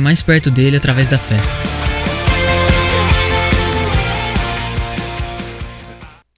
mais perto dele através da fé.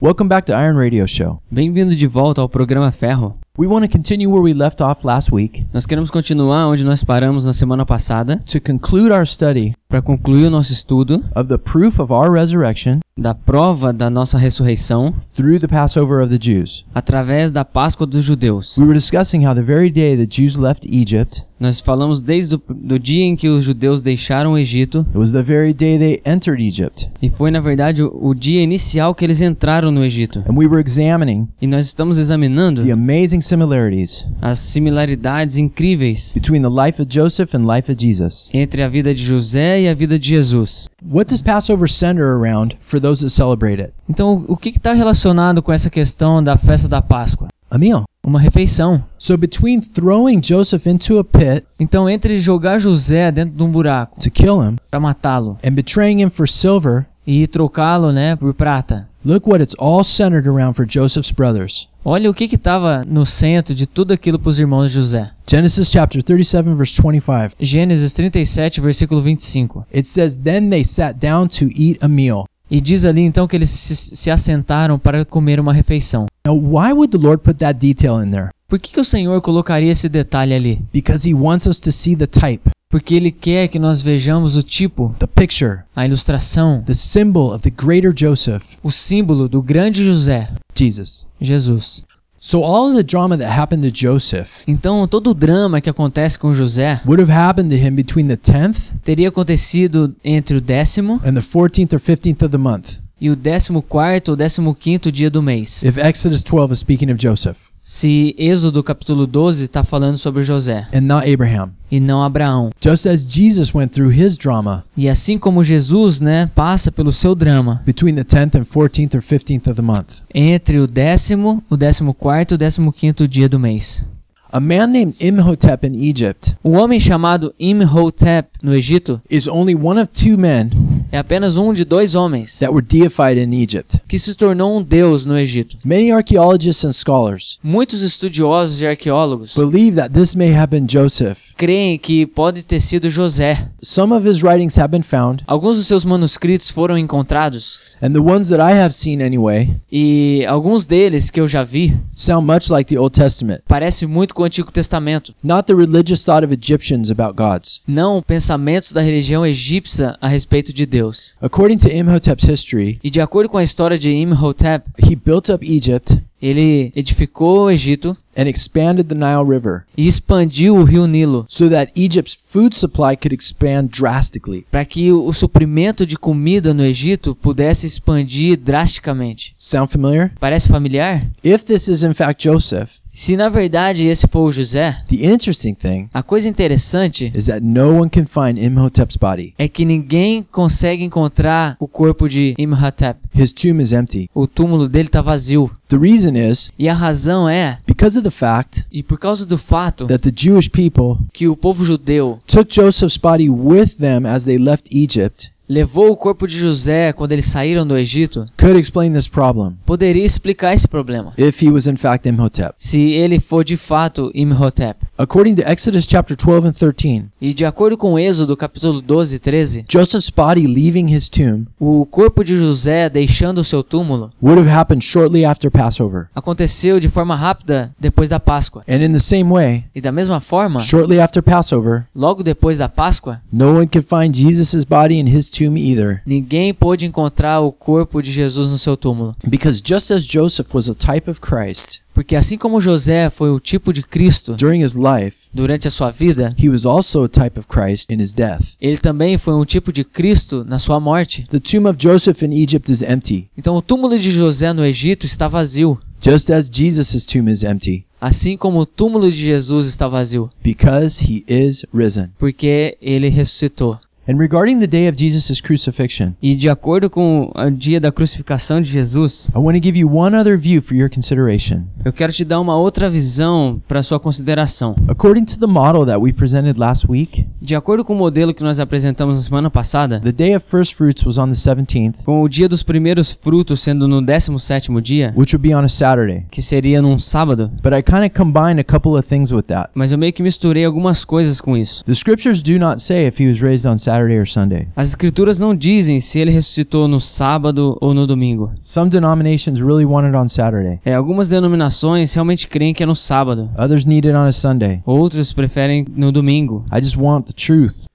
Welcome back to Iron Radio Show. Bem-vindo de volta ao programa Ferro. We want to continue where we left off last week Nós queremos continuar onde nós paramos na semana passada to conclude our study para concluir o nosso estudo of the proof of our resurrection da prova da nossa ressurreição through the Passover of the Jews. através da Páscoa dos judeus. We were discussing how the very day the Jews left Egypt, Nós falamos desde o do dia em que os judeus deixaram o Egito it was the very day they entered Egypt. e foi na verdade o, o dia inicial que eles entraram no Egito. And we were examining E nós estamos examinando the amazing similarities as similaridades incríveis between the life of Joseph and life of Jesus. entre a vida de José e a vida de Jesus. What does Passover center around for those that celebrate it? Então, o que está relacionado com essa questão da festa da Páscoa? A meal. Uma refeição. So between throwing Joseph into a pit Então, entre jogar José dentro de um buraco to kill him para matá-lo and betraying him for silver, e trocá-lo, né, por prata. look what it's all centered around for Joseph's brothers. Olha o que estava no centro de tudo aquilo para os irmãos de José. Genesis chapter 37 verse 25. Gênesis 37, versículo 25. It says then they sat down to eat a meal. E diz ali então que eles se, se assentaram para comer uma refeição. Now why would the Lord put that detail in there? Por que, que o Senhor colocaria esse detalhe ali? Because he wants us to see the type, Porque Ele quer que nós vejamos o tipo, the picture, a ilustração, the symbol of the greater Joseph, o símbolo do grande José, Jesus. Jesus. So all the drama that happened to Joseph Então todo o drama que acontece com José would have happened to him between the 10th teria acontecido entre o décimo and the 14th or 15th of the month. E o décimo quarto ou décimo quinto dia do mês. If Exodus 12 is speaking of Joseph Se Êxodo capítulo 12 está falando sobre José and not Abraham. e não Abraão. Just as Jesus went through his drama E assim como Jesus, né, passa pelo seu drama between the 10th and 14th or 15th of the month. entre o décimo, o décimo quarto e o décimo quinto dia do mês. A man named Imhotep in Egypt O homem chamado Imhotep no Egito is only one of two men é apenas um de dois homens that were deified in Egypt. que se tornou um deus no Egito. Many archaeologists and scholars Muitos estudiosos e arqueólogos believe that this may have been Joseph. creem que pode ter sido José. Some of his writings have been found, Alguns dos seus manuscritos foram encontrados and the ones that I have seen anyway e alguns deles que eu já vi sound much like the Old Testament. parece muito com o Antigo Testamento. Not the religious thought of Egyptians about gods. Não pensamentos da religião egípcia a respeito de Deus. According to Imhotep's history, E de acordo com a história de Imhotep, he built up Egypt ele edificou o Egito and expanded the Nile River e expandiu o rio Nilo so that Egypt's food supply could expand drastically. para que o suprimento de comida no Egito pudesse expandir drasticamente. Sound familiar? Parece familiar? If this is in fact Joseph, Se na verdade esse for o José, the interesting thing a coisa interessante is that no one can find Imhotep's body. é que ninguém consegue encontrar o corpo de Imhotep. His tomb is empty. O túmulo dele está vazio. The reason is E a razão é, because of the fact e por causa do fato that the Jewish people que o povo judeu took Joseph's body with them as they left Egypt levou o corpo de José quando eles saíram do Egito, could explain this problem poderia explicar esse problema. if he was in fact Imhotep. Se ele for de fato Imhotep. According to Exodus chapter 12 and 13, E de acordo com Êxodo capítulo 12 e 13, Joseph's body leaving his tomb o corpo de José deixando o seu túmulo would have happened shortly after Passover. aconteceu de forma rápida depois da Páscoa. And in the same way, E da mesma forma, shortly after Passover, logo depois da Páscoa, no one could find Jesus' body in his tomb either. ninguém pôde encontrar o corpo de Jesus no seu túmulo. Because just as Joseph was a type of Christ Porque assim como José foi o tipo de Cristo during his life, durante a sua vida, he was also a type of Christ in his death. ele também foi um tipo de Cristo na sua morte. The tomb of Joseph in Egypt is empty. Então o túmulo de José no Egito está vazio. just as Jesus' tomb is empty, Assim como o túmulo de Jesus está vazio, because he is risen. porque ele ressuscitou. And regarding the day of Jesus' crucifixion, E de acordo com o dia da crucificação de Jesus, I want to give you one other view for your consideration. eu quero te dar uma outra visão para sua consideração. According to the model that we presented last week, De acordo com o modelo que nós apresentamos na semana passada, the day of first fruits was on the 17th, com o dia dos primeiros frutos sendo no 17º dia, which would be on a Saturday. que seria num sábado, But I kind of combined a couple of things with that. mas eu meio que misturei algumas coisas com isso. The scriptures do not say if he was raised on Saturday or Sunday. As escrituras não dizem se ele ressuscitou no sábado ou no domingo. Some denominations really want it on Saturday. É, algumas denominações realmente creem que é no sábado. Others need it on a Sunday. Outros preferem no domingo. I just want.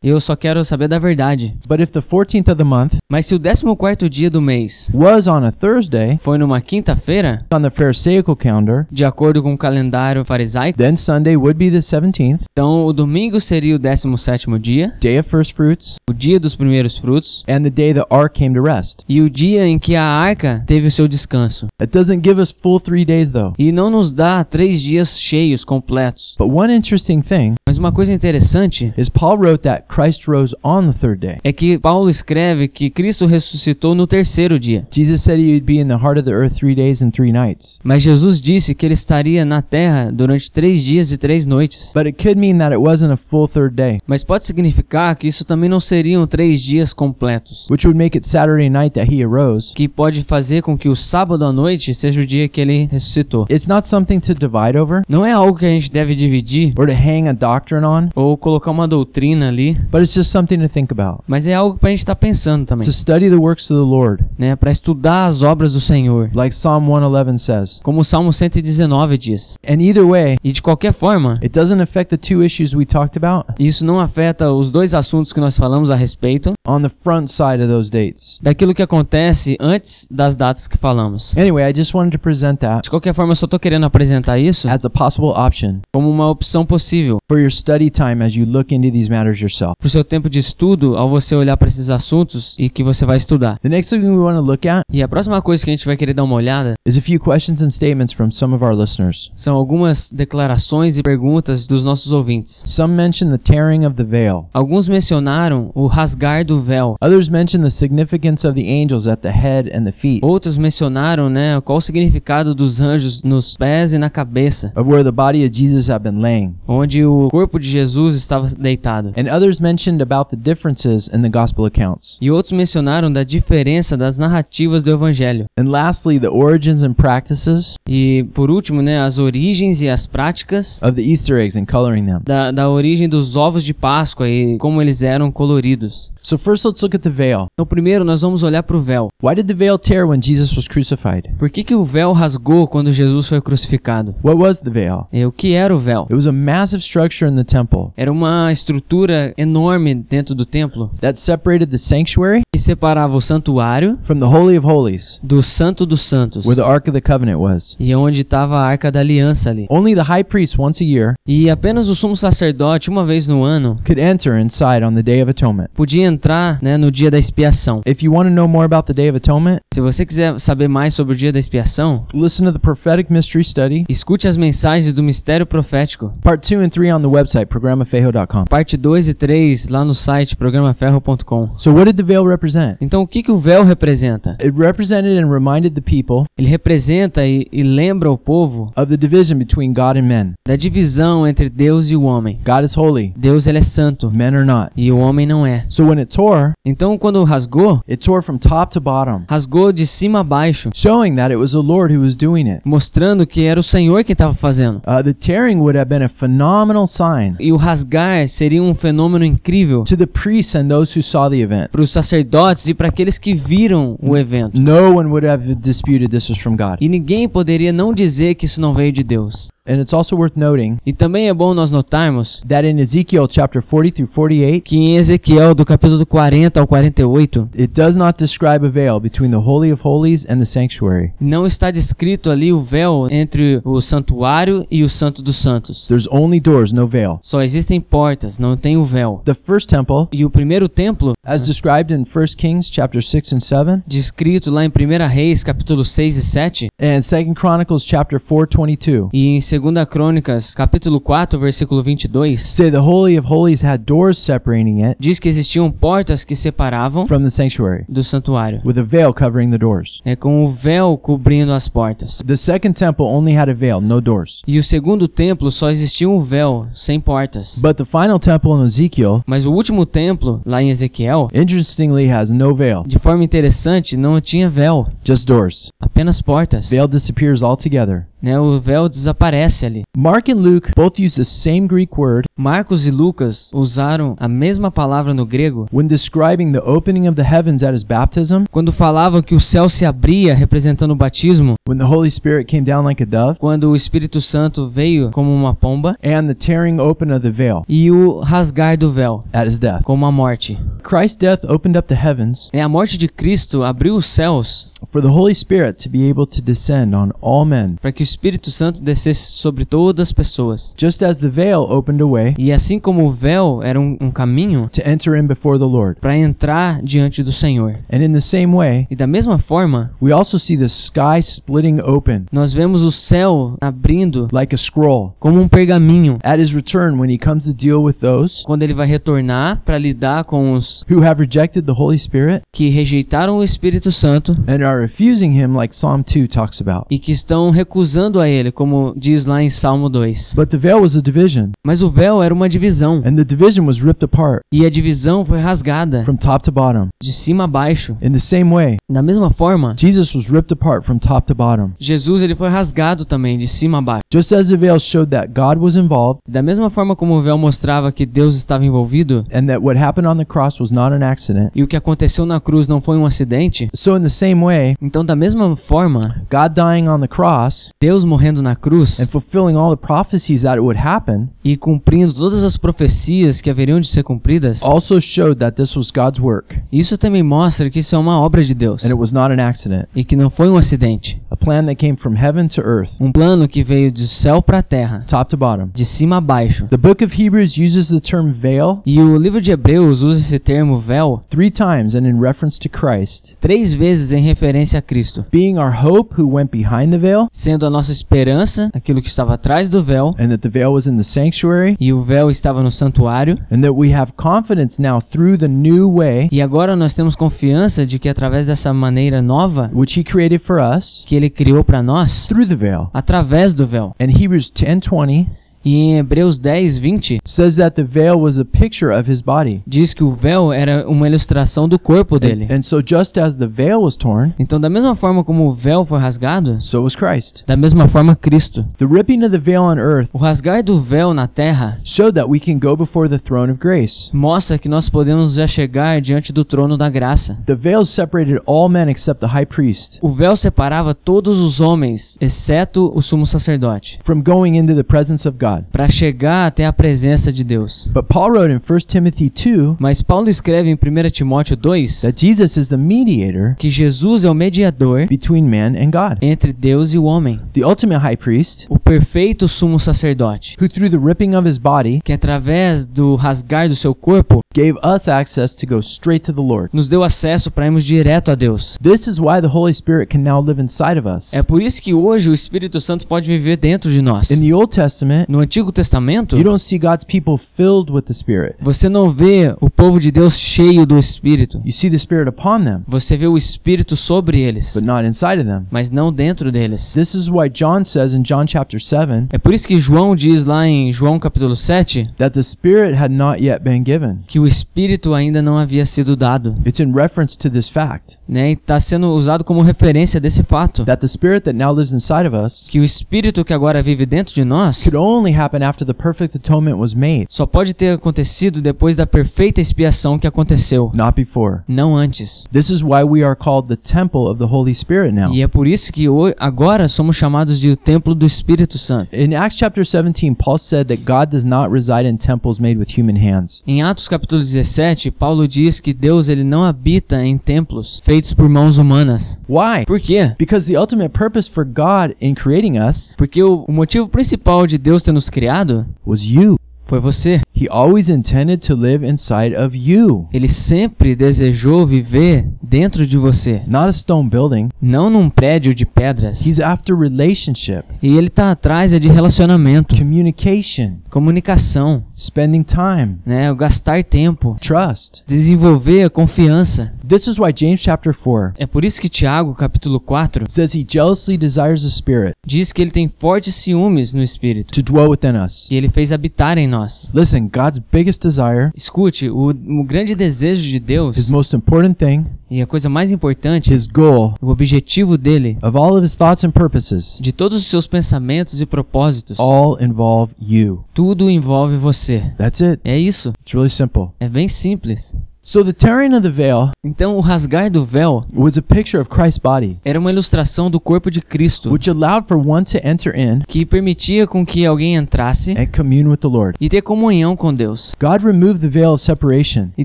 Eu só quero saber da verdade. But if the 14th of the month Mas se o 14º dia do mês was on a Thursday foi numa quinta-feira, on the Pharisaical calendar, de acordo com o calendário farisaico, then Sunday would be the 17th, então o domingo seria o 17º dia, day of first fruits, o dia dos primeiros frutos, and the day the ark came to rest. e o dia em que a arca teve o seu descanso. That doesn't give us full three days though. E não nos dá três dias cheios, completos. But one interesting thing Mas uma coisa interessante is Paul wrote that Christ rose on the third day. é que Paulo escreve que Cristo ressuscitou no terceiro dia. Jesus said he would be in the heart of the earth three days and three nights. Mas Jesus disse que ele estaria na terra durante três dias e três noites. But it could mean that it wasn't a full third day, Mas pode significar que isso também não seriam três dias completos. which would make it Saturday night that he arose. Que pode fazer com que o sábado à noite seja o dia que ele ressuscitou. It's not something to divide over Não é algo que a gente deve dividir or to hang a doctrine on, ou colocar uma doutrina ali, but it's just something to think about. mas é algo pra gente estar pensando também, To study the works of the Lord, né? Para estudar as obras do Senhor. like Psalm 111 says. Como o Salmo 119 diz. And either way, E de qualquer forma, it doesn't affect the two issues we talked about isso não afeta os dois assuntos que nós falamos a respeito on the front side of those dates. daquilo que acontece antes das datas que falamos. Anyway, I just wanted to present that De qualquer forma, eu só tô querendo apresentar isso as a possible option como uma opção possível for your study time as you look into these matters yourself. pro seu tempo de estudo ao você olhar para esses assuntos e que você vai estudar. The next thing we want to look at E a próxima coisa que a gente vai querer dar uma olhada is a few questions and statements from some of our listeners. são algumas declarações e perguntas dos nossos ouvintes. Some mention the tearing of the veil. Alguns mencionaram o rasgar do véu. Others mention the significance of the angels at the head and the feet, Outros mencionaram, né, qual o significado dos anjos nos pés e na cabeça, of where the body of Jesus had been laying. onde o corpo de Jesus estava deitado. And others mentioned about the differences in the gospel accounts. E outros mencionaram da diferença das narrativas do evangelho. And lastly, the origins and practices E por último, né, as origens e as práticas of the Easter eggs and coloring them. da, da origem dos ovos de Páscoa e como eles eram coloridos. So first let's look at the veil. Então, primeiro, nós vamos olhar para o véu. Why did the veil tear when Jesus was crucified? Por que, que o véu rasgou quando Jesus foi crucificado? What was the veil? E o que era o véu? It was a massive structure in the temple Era uma estrutura enorme dentro do templo that separated the sanctuary que separava o santuário from the Holy of Holies, do Santo dos Santos where the Ark of the Covenant was. e onde estava a Arca da Aliança ali. Only the high priest once a year E apenas o sumo sacerdote, uma vez no ano, could enter inside on the Day of Atonement. podia entrar né, no dia da expiação. If you want to know more about the Day of Atonement, Se você quiser saber mais sobre o dia da expiação, listen to the Prophetic Mystery Study, escute as mensagens do mistério profético. part 2 and 3 on the website, programafejo.com. Parte 2 e 3 lá no site programaferro.com. So, what did the veil represent? Então, o que, que o véu representa? It represented and reminded the people Ele representa e, e lembra o povo of the division between God and men. da divisão entre Deus e o homem. God is holy, Deus ele é santo men are not. e o homem não é. So, when it tore, Então, quando rasgou, it tore from top to bottom, rasgou de cima a baixo, showing that it was the Lord who was doing it. mostrando que era o Senhor quem estava fazendo. Uh, the tearing would have been a phenomenal sign E o rasgar seria um fenômeno incrível to the priests and those who saw the event. para os sacerdotes e para aqueles que viram o evento. No one would have disputed this was from God. E ninguém poderia não dizer que isso não veio de Deus. And it's also worth noting E também é bom nós notarmos that in Ezekiel chapter 40 through 48, que em Ezequiel, do capítulo 40 ao 48, it does not describe a veil between the Holy of Holies and the sanctuary. não está descrito ali o véu entre o santuário e o santo dos santos. There's only doors, no veil. Só existem portas, não tem o véu. The first temple, E o primeiro templo, as described in 1 Kings chapter 6 and 7, descrito lá em 1 Reis, capítulo 6 e 7, and 2 Chronicles chapter 4:22, e em 2 Crônicas, capítulo 4, versículo 22, say the holy of holies had doors separating it diz que existiam portas que separavam from the sanctuary, do santuário, with a veil covering the doors. é com o véu cobrindo as portas. The second temple only had a veil, no doors. E o segundo templo só existia um véu, sem portas. But the final temple in Ezekiel, Mas o último templo, lá em Ezequiel, interestingly, has no veil, de forma interessante, não tinha véu, just doors. apenas portas. Veil disappears altogether. Né? O véu desaparece ali. Mark and Luke both use the same Greek word Marcos e Lucas usaram a mesma palavra no grego when describing the opening of the heavens at his baptism, quando falavam que o céu se abria representando o batismo, when the Holy Spirit came down like a dove, quando o Espírito Santo veio como uma pomba and the tearing open of the veil e o rasgar do véu at his death. como a morte. Christ's death opened up the heavens É a morte de Cristo abriu os céus for the Holy Spirit to be able to descend on all men, para que o Espírito Santo descesse sobre todas as pessoas. just as the veil opened a way E assim como o véu era um, um caminho to enter in before the Lord. para entrar diante do Senhor. And in the same way, E da mesma forma, we also see the sky splitting open nós vemos o céu abrindo like a scroll. como um pergaminho At his return, when he comes to deal with those quando ele vai retornar para lidar com os who have rejected the Holy Spirit que rejeitaram o Espírito Santo and are refusing him, like Psalm 2 talks about. e que estão recusando a ele, como diz lá em Salmo 2. But the veil was a division, Mas o véu era uma divisão, and the division was ripped apart e a divisão foi rasgada from top to bottom. de cima a baixo. In the same way, Da mesma forma, Jesus was ripped apart from top to bottom. Jesus ele foi rasgado também de cima a baixo. Just as the veil showed that God was involved Da mesma forma como o véu mostrava que Deus estava envolvido and that what happened on the cross was not an accident, e o que aconteceu na cruz não foi um acidente, so in the same way, então da mesma forma, God dying on the cross Deus morrendo na cruz and fulfilling all the prophecies that it would happen e cumprindo todas as profecias que haveriam de ser cumpridas, also showed that this was God's work isso também mostra que isso é uma obra de Deus and it was not an accident. e que não foi um acidente. A plan that came from heaven to earth, Um plano que veio do céu para a terra, top to bottom. de cima a baixo. The book of Hebrews uses the term veil E o livro de Hebreus usa esse termo véu three times and in reference to Christ, três vezes em referência a Cristo, being our hope who went behind the veil, sendo a nossa esperança aquilo que estava atrás do véu, and that the veil was in the sanctuary, e o véu estava no santuário. and that we have confidence now through the new way E agora nós temos confiança de que através dessa maneira nova which he created for us que ele criou para nós, through the veil. através do véu. And Hebrews 10:20 E em Hebreus 10, 20, says that the veil was a picture of his body. diz que o véu era uma ilustração do corpo dele. And, so just as the veil was torn, Então, da mesma forma como o véu foi rasgado, so was Christ. da mesma forma Cristo. The ripping of the veil on earth O rasgar do véu na terra showed that we can go before the throne of grace. mostra que nós podemos já chegar diante do trono da graça. The veil separated all men except the high priest O véu separava todos os homens, exceto o sumo sacerdote, from going into the presence of God. para chegar até a presença de Deus. But Paul wrote in 1 Timothy 2 Mas Paulo escreve em 1 Timóteo 2 that Jesus is the mediator que Jesus é o mediador between man and God, entre Deus e o homem, the ultimate high priest, o perfeito sumo sacerdote, who through the ripping of his body que através do rasgar do seu corpo gave us access to go straight to the Lord. nos deu acesso para irmos direto a Deus. This is why the Holy Spirit can now live inside of us. É por isso que hoje o Espírito Santo pode viver dentro de nós. In the Old Testament, No Antigo Testamento, you don't see God's people filled with the Spirit. você não vê o povo de Deus cheio do Espírito. You see the Spirit upon them, Você vê o Espírito sobre eles, but not inside of them. mas não dentro deles. This is why John says in John chapter 7 É por isso que João diz lá em João capítulo 7 that the Spirit had not yet been given. que o Espírito ainda não havia sido dado, It's in reference to this fact né? Está sendo usado como referência desse fato. that the Spirit that now lives inside of us Que o Espírito que agora vive dentro de nós could only happen after the perfect atonement was made, só pode ter acontecido depois da perfeita expiação que aconteceu, not before. não antes. This is why we are called the temple of the Holy Spirit now. E é por isso que agora somos chamados de o templo do Espírito Santo. In Acts chapter 17, Paul said that God does not reside in temples made with human hands. Em Atos capítulo 17, Paulo diz que Deus ele não habita em templos feitos por mãos humanas. Why? Por quê? Because the ultimate purpose for God in creating us Porque o, o motivo principal de Deus ter nos criado was you. Foi você. He always intended to live inside of you, Ele sempre desejou viver dentro de você, not a stone building. não num prédio de pedras. He's after relationship, E ele tá atrás é de relacionamento, communication, comunicação, spending time, né? O gastar tempo, trust. desenvolver a confiança. This is why James chapter 4 É por isso que Tiago, capítulo 4, says he jealously desires the Spirit diz que ele tem fortes ciúmes no espírito, to dwell within us. que ele fez habitar em nós. Listen, God's biggest desire, Escute, o, o grande desejo de his Deus most important thing, e a coisa mais importante, his goal o objetivo dele, of all of his thoughts and purposes, de todos os seus pensamentos e propósitos, all involve you. tudo envolve você. That's it. É isso. It's really simple. É bem simples. So the tearing of the veil Então, o rasgar do véu was a picture of Christ's body, era uma ilustração do corpo de Cristo, which allowed for one to enter in que permitia com que alguém entrasse and commune with the Lord. e ter comunhão com Deus. God removed the veil of separation. E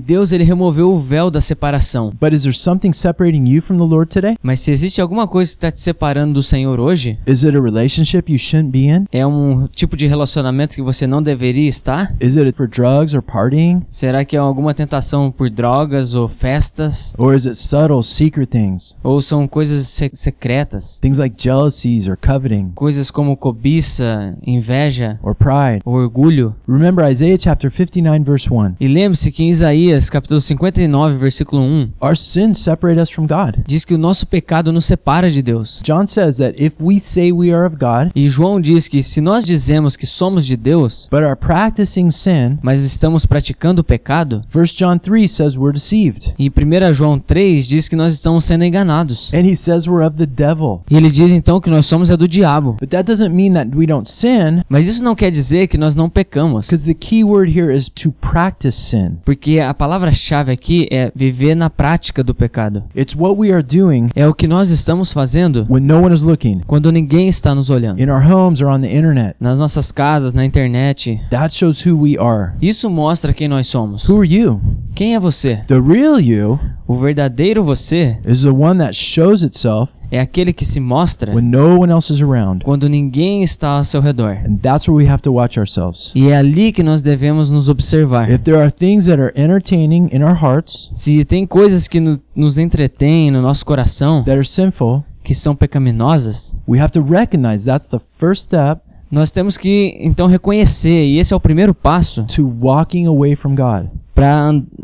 Deus ele removeu o véu da separação. But is there something separating you from the Lord today? Mas se existe alguma coisa que está te separando do Senhor hoje, Is it a relationship you shouldn't be in? é um tipo de relacionamento que você não deveria estar? Is it for drugs or partying? Será que é alguma tentação por drogas ou festas? Or is it subtle, secret things? Ou são coisas se- secretas? Things like jealousies or coveting Coisas como cobiça, inveja, or pride? ou orgulho? Remember Isaiah chapter 59 verse 1. E lembre-se que em Isaías, capítulo 59, versículo 1, Our sins separate us from God. diz que o nosso pecado nos separa de Deus. John says that if we say we are of God, E João diz que se nós dizemos que somos de Deus, but are practicing sin, mas estamos praticando o pecado, 1 John 3 says we're deceived. e 1 João 3 diz que nós estamos sendo enganados. And he says we're of the devil. E ele diz então que nós somos é do diabo. But that doesn't mean that we don't sin, Mas isso não quer dizer que nós não pecamos. because the key word here is to practice sin. Porque a palavra-chave aqui é viver na prática do pecado. It's what we are doing É o que nós estamos fazendo when no one is looking, quando ninguém está nos olhando. in our homes or on the internet. Nas nossas casas, na internet. That shows who we are. Isso mostra quem nós somos. Who are you? Quem é você? The real you O verdadeiro você is the one that shows itself é aquele que se mostra when no one else is around. quando ninguém está ao seu redor. And that's where we have to watch ourselves. E é ali que nós devemos nos observar. If there are things that are entertaining in our hearts Se tem coisas que no- nos entretêm no nosso coração, that are sinful, que são pecaminosas, we have to recognize that's the first step nós temos que então reconhecer, e esse é o primeiro passo to walking away from God.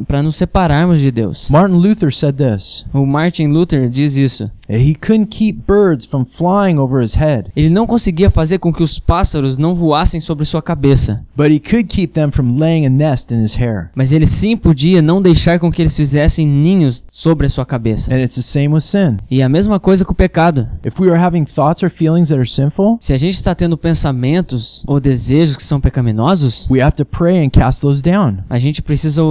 Para nos separarmos de Deus. Martin Luther said this O Martin Luther diz isso. He couldn't keep birds from flying over his head, Ele não conseguia fazer com que os pássaros não voassem sobre sua cabeça, but he could keep them from laying a nest in his hair. mas ele sim podia não deixar com que eles fizessem ninhos sobre a sua cabeça. And it's the same with sin. E a mesma coisa com o pecado. If we are having thoughts or feelings that are sinful, Se a gente está tendo pensamentos ou desejos que são pecaminosos, we have to pray and cast those down. a gente precisa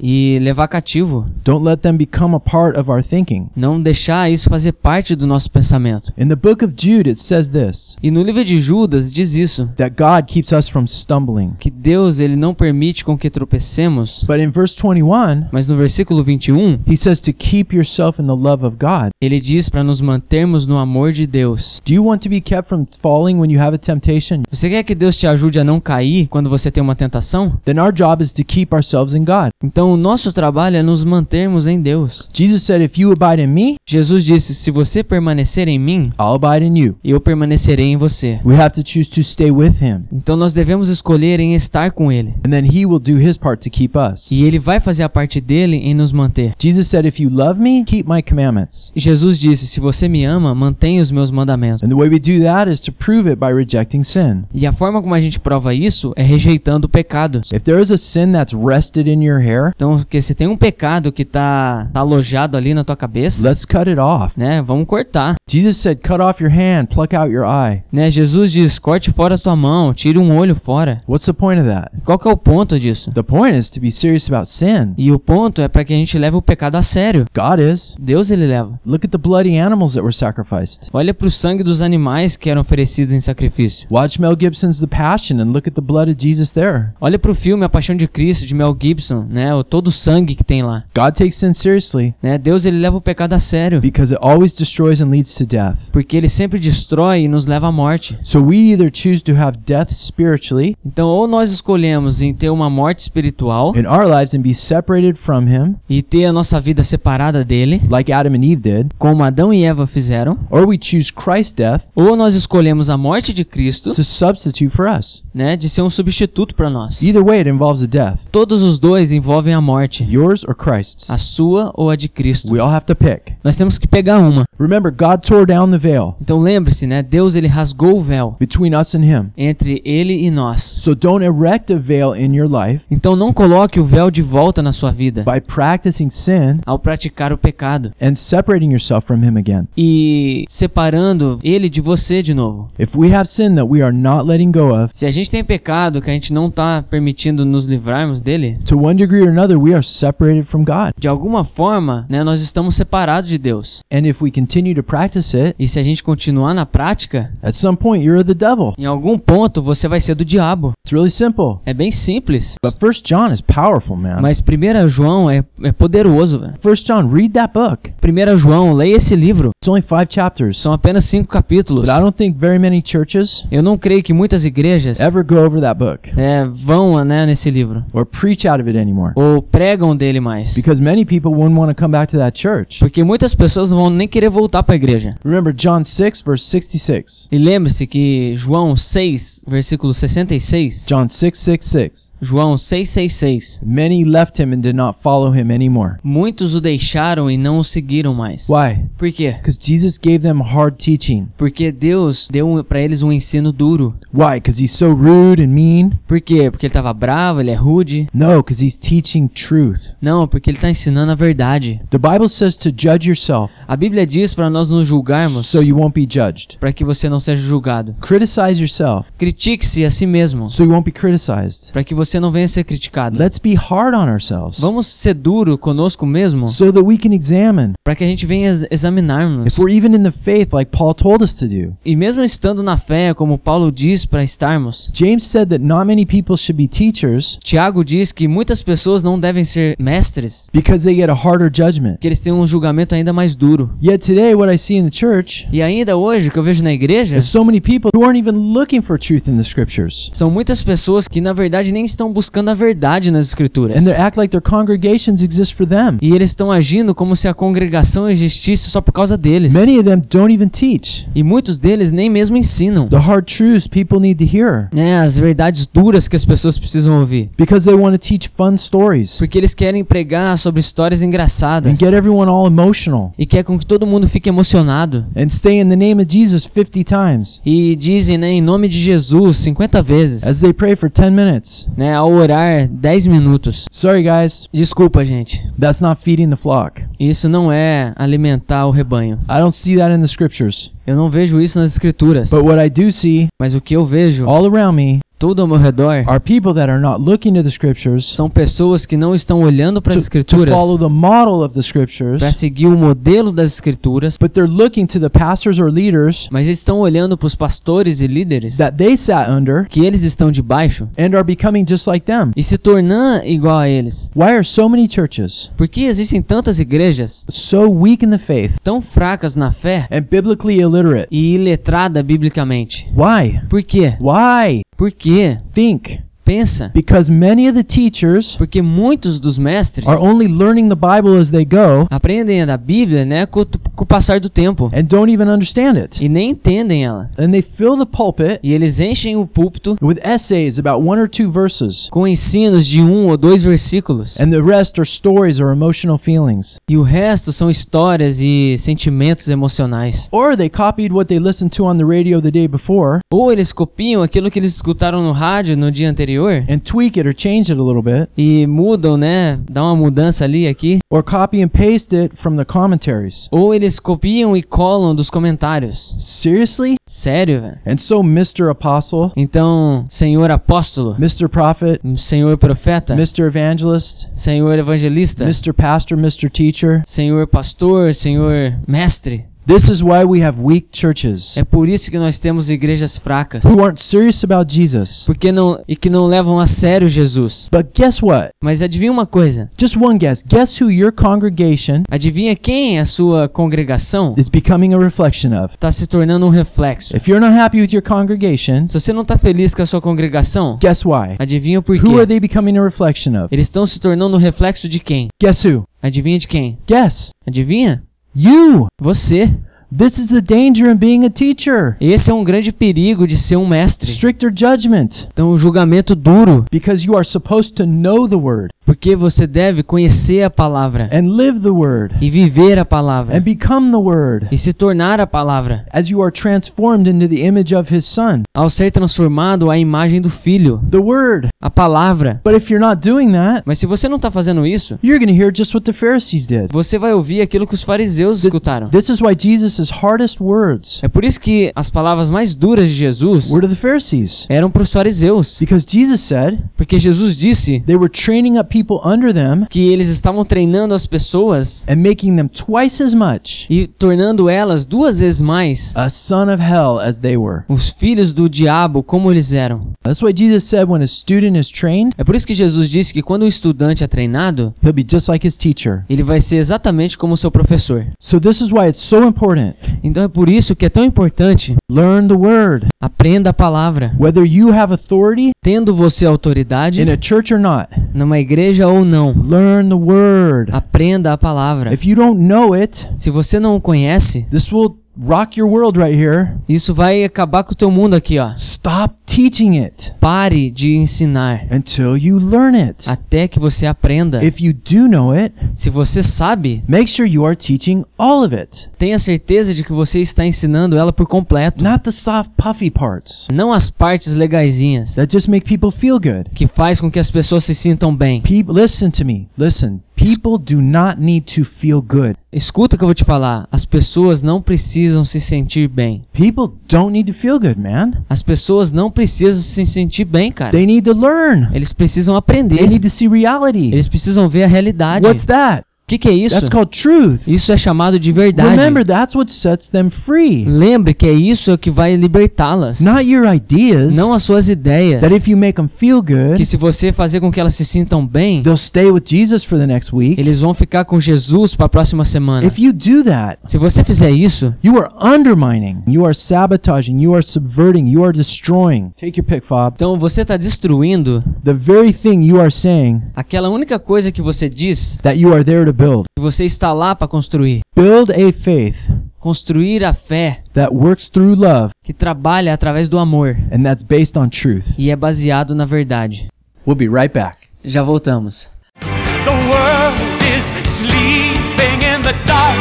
e levar cativo. Don't let them become a part of our thinking. Não deixar isso fazer parte do nosso pensamento. In the book of Jude, it says this E no livro de Judas diz isso, that God keeps us from stumbling. que Deus ele não permite com que tropecemos, But in verse 21, mas no versículo 21, he says to keep yourself in the love of God. ele diz para nos mantermos no amor de Deus. Do you want to be kept from falling when you have a temptation? Você quer que Deus te ajude a não cair quando você tem uma tentação? Then our job is to keep ourselves in God. Então o nosso trabalho é nos mantermos em Deus. Jesus said, If you abide in me, Jesus disse: Se você permanecer em mim, I'll abide in you. eu permanecerei em você. We have to choose to stay with him. Então nós devemos escolher em estar com ele. And then he will do his part to keep us. E ele vai fazer a parte dele em nos manter. Jesus said, If you love me, keep my commandments. Jesus disse: Se você me ama, mantenha os meus mandamentos. And the way we do that is to prove it by rejecting sin. E a forma como a gente prova isso é rejeitando o pecado. If there is a sin that's rested in your hair, Então, porque se tem um pecado que tá, tá alojado ali na tua cabeça, let's cut it off. né, vamos cortar. Jesus said, Cut off your hand, pluck out your eye. Né? Jesus diz: corte fora a tua mão, tire um olho fora. What's the point of that? Qual que é o ponto disso? The point is to be serious about sin. E o ponto é para que a gente leve o pecado a sério. God is. Deus ele leva. Look at the bloody animals that were sacrificed. Olha pro sangue dos animais que eram oferecidos em sacrifício. Watch Mel Gibson's The Passion and look at the blood of Jesus there. Olha pro filme A Paixão de Cristo de Mel Gibson Né? O todo o sangue que tem lá, God takes sin seriously né? Deus ele leva o pecado a sério, because it always destroys and leads to death. porque ele sempre destrói e nos leva à morte. So we either choose to have death spiritually Então, ou nós escolhemos em ter uma morte espiritual in our lives and be separated from Him, e ter a nossa vida separada dele, like Adam and Eve did, como Adão e Eva fizeram, or we choose Christ's death ou nós escolhemos a morte de Cristo, to substitute for us. né, de ser um substituto para nós. Either way, it involves a death, Todos os dois envolvem a morte, yours or Christ's. a sua ou a de Cristo. We all have to pick. Nós temos que pegar uma. Remember, God tore down the veil Então lembre-se, né, Deus ele rasgou o véu between us and Him. entre ele e nós. So don't erect a veil in your life Então não coloque o véu de volta na sua vida by practicing sin ao praticar o pecado and separating yourself from Him again. e separando ele de você de novo. If we have sin that we are not letting go of, Se a gente tem pecado que a gente não está permitindo nos livrarmos dele, to one degree or another, we are separated from God. de alguma forma, né, nós estamos separados de Deus. And if we continue to practice it, E se a gente continuar na prática, at some point you're the devil. em algum ponto você vai ser do diabo. It's really simple. É bem simples. But First John is powerful, man. Mas 1 João é, é poderoso, velho. First John, read that book. 1 João, leia esse livro. It's only five chapters. São apenas cinco capítulos. But I don't think very many churches Eu não creio que muitas igrejas ever go over that book é, vão né, nesse livro. or preach out of it anymore. Ou pregam dele mais. Because many people wouldn't want to come back to that church. Porque muitas pessoas não vão nem querer voltar para a igreja. Remember John 6, verse 66. E lembre-se que João 6, versículo 66. John 6, 66. João 666. Many left him and did not follow him anymore. Muitos o deixaram e não o seguiram mais. Why? Por quê? Because Jesus gave them hard teaching. Porque Deus deu para eles um ensino duro. Why? Because he's so rude and mean? Por quê? Porque ele estava bravo, ele é rude. No, because he's teaching truth. Não, porque ele está ensinando a verdade. The Bible says to judge yourself A Bíblia diz para nós nos julgarmos so you won't be judged. para que você não seja julgado. Criticize yourself Critique-se a si mesmo so you won't be criticized. para que você não venha ser criticado. Let's be hard on ourselves Vamos ser duro conosco mesmo so that we can examine para que a gente venha ex- examinar-nos. if we're even in the faith like Paul told us to do. E mesmo estando na fé, como Paulo diz para estarmos, James said that not many people should be teachers Tiago diz que muitas pessoas não devem ser mestres, because they get a harder judgment. que eles têm um julgamento ainda mais duro. Yet today, what I see in the church E ainda hoje, o que eu vejo na igreja, so many people who aren't even looking for truth in the scriptures. são muitas pessoas que na verdade nem estão buscando a verdade nas escrituras. And they act like their congregations exist for them. E eles estão agindo como se a congregação existisse só por causa deles. Many of them don't even teach E muitos deles nem mesmo ensinam. the hard truths people need to hear Né, as verdades duras que as pessoas precisam ouvir. because they want to teach fun stories Porque eles querem pregar sobre histórias and engraçadas. get everyone all emotional E quer com que todo mundo fique emocionado. and say in the name of Jesus 50 times E dizem, né, em nome de Jesus, 50 as vezes. they pray for 10 minutes. Né, ao orar 10 minutos. Sorry, guys, Desculpa, gente. that's not feeding the flock. Isso não é alimentar o rebanho. I don't see that in the scriptures. Eu não vejo isso nas escrituras. But what I do see Mas o que eu vejo, all around me tudo ao meu redor, are people that are not looking to the scriptures são pessoas que não estão olhando para as to, to escrituras follow the model of the scriptures, para seguir o modelo das escrituras, but they're looking to the pastors or leaders mas eles estão olhando para os pastores e líderes that they sat under que eles estão debaixo and are becoming just like them. e se tornando igual a eles. Why are so many churches Por que existem tantas igrejas so weak in the faith tão fracas na fé and biblically illiterate? E iletrada biblicamente? Why? Por quê? Why? Por quê? Think. Pensa. Because many of the teachers Porque muitos dos mestres are only learning the Bible as they go aprendem a da Bíblia, né, com, com o passar do tempo and don't even understand it. e nem entendem ela. And they fill the pulpit E eles enchem o púlpito with essays about one or two verses, com ensinos de um ou dois versículos. and the rest are stories or emotional feelings. E o resto são histórias e sentimentos emocionais. Or they copied what they listened to on the radio the day before Ou eles copiam aquilo que eles escutaram no rádio no dia anterior and tweak it or change it a little bit, e mudam, né? Dá uma mudança ali aqui. or copy and paste it from the commentaries. Ou eles copiam e colam dos comentários. Seriously? Sério, velho? And so, Mr. Apostle, Então, Senhor apóstolo, Mr. Prophet, Senhor profeta, Mr. Evangelist, Senhor evangelista, Mr. Pastor, Mr. Teacher, Senhor pastor, Senhor mestre, This is why we have weak churches É por isso que nós temos igrejas fracas, who aren't serious about Jesus. porque não e que não levam a sério Jesus. But guess what? Mas adivinha uma coisa? Just one guess. Guess who your congregation Adivinha quem a sua congregação is becoming a reflection of? está se tornando um reflexo? If you're not happy with your congregation, Se você não está feliz com a sua congregação, guess why? adivinha o Who are they becoming a reflection of? Eles estão se tornando um reflexo de quem? Guess who? Adivinha de quem? Guess. Adivinha? You. Você. This is the danger in being a teacher. Esse é um grande perigo de ser um mestre. Stricter judgment. Então, um julgamento duro, Because you are supposed to know the word porque você deve conhecer a palavra and live the word e viver a palavra and become the word e se tornar a palavra, as you are transformed into the image of his son. ao ser transformado à imagem do filho, The word. a palavra. But if you're not doing that, Mas se você não está fazendo isso, you're going to hear just what the Pharisees did. você vai ouvir aquilo que os fariseus Th- escutaram. This is why Jesus' hardest words É por isso que as palavras mais duras de Jesus were to the Pharisees. eram para os fariseus, Because Jesus said porque Jesus disse they were training up people under them que eles estavam treinando as pessoas and making them twice as much e tornando elas duas vezes mais a son of hell as they were. os filhos do diabo como eles eram. That's why Jesus said when a student is trained, É por isso que Jesus disse que quando o estudante é treinado, he'll be just like his teacher. ele vai ser exatamente como o seu professor. So this is why it's so important. Então é por isso que é tão importante Learn the word. Aprenda a palavra, Whether you have authority tendo você autoridade in a church or not, numa igreja ou não. learn the word. Aprenda a palavra. If you don't know it, Se você não o conhece, this will rock your world right here. isso vai acabar com o teu mundo aqui, ó. Stop teaching it Pare de ensinar until you learn it. até que você aprenda. If you do know it, Se você sabe, make sure you are teaching all of it, tenha certeza de que você está ensinando ela por completo. not the soft, puffy parts Não as partes legaisinhas that just make people feel good. que faz com que as pessoas se sintam bem. People, listen to me. Listen. People do not need to feel good. Escuta o que eu vou te falar. As pessoas não precisam se sentir bem. People don't need to feel good, man. As pessoas não precisam se sentir bem, cara. They need to learn. Eles precisam They aprender. need to see reality. Eles precisam ver a realidade. What's that? O que, que é isso? That's called truth. Isso é chamado de verdade. Remember, that's what sets them free. Lembre que é isso que vai libertá-las. Not your ideas. Não as suas ideias. That if you make them feel good, Que se você fazer com que elas se sintam bem, they'll stay with Jesus for the next week. eles vão ficar com Jesus para a próxima semana. If you do that, Se você fizer isso, you are undermining, you are sabotaging, you are subverting, you are destroying. Take your pick, Fob. então você está destruindo The very thing you are saying aquela única coisa que você diz that you are there to build. você está lá para construir. Build a faith Construir a fé that works through love que trabalha através do amor and that's based on truth. e é baseado na verdade. We'll be right back. Já voltamos. The world is sleeping in the dark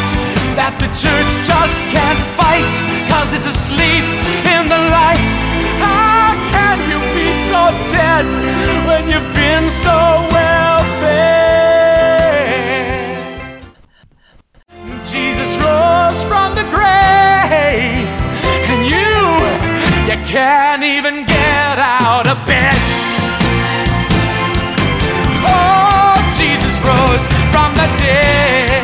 that the church just can't fight cause it's asleep in the light. How can you be so dead when you've been so well fed? Jesus rose from the grave and you, you can't even get out of bed. Oh, Jesus rose from the dead.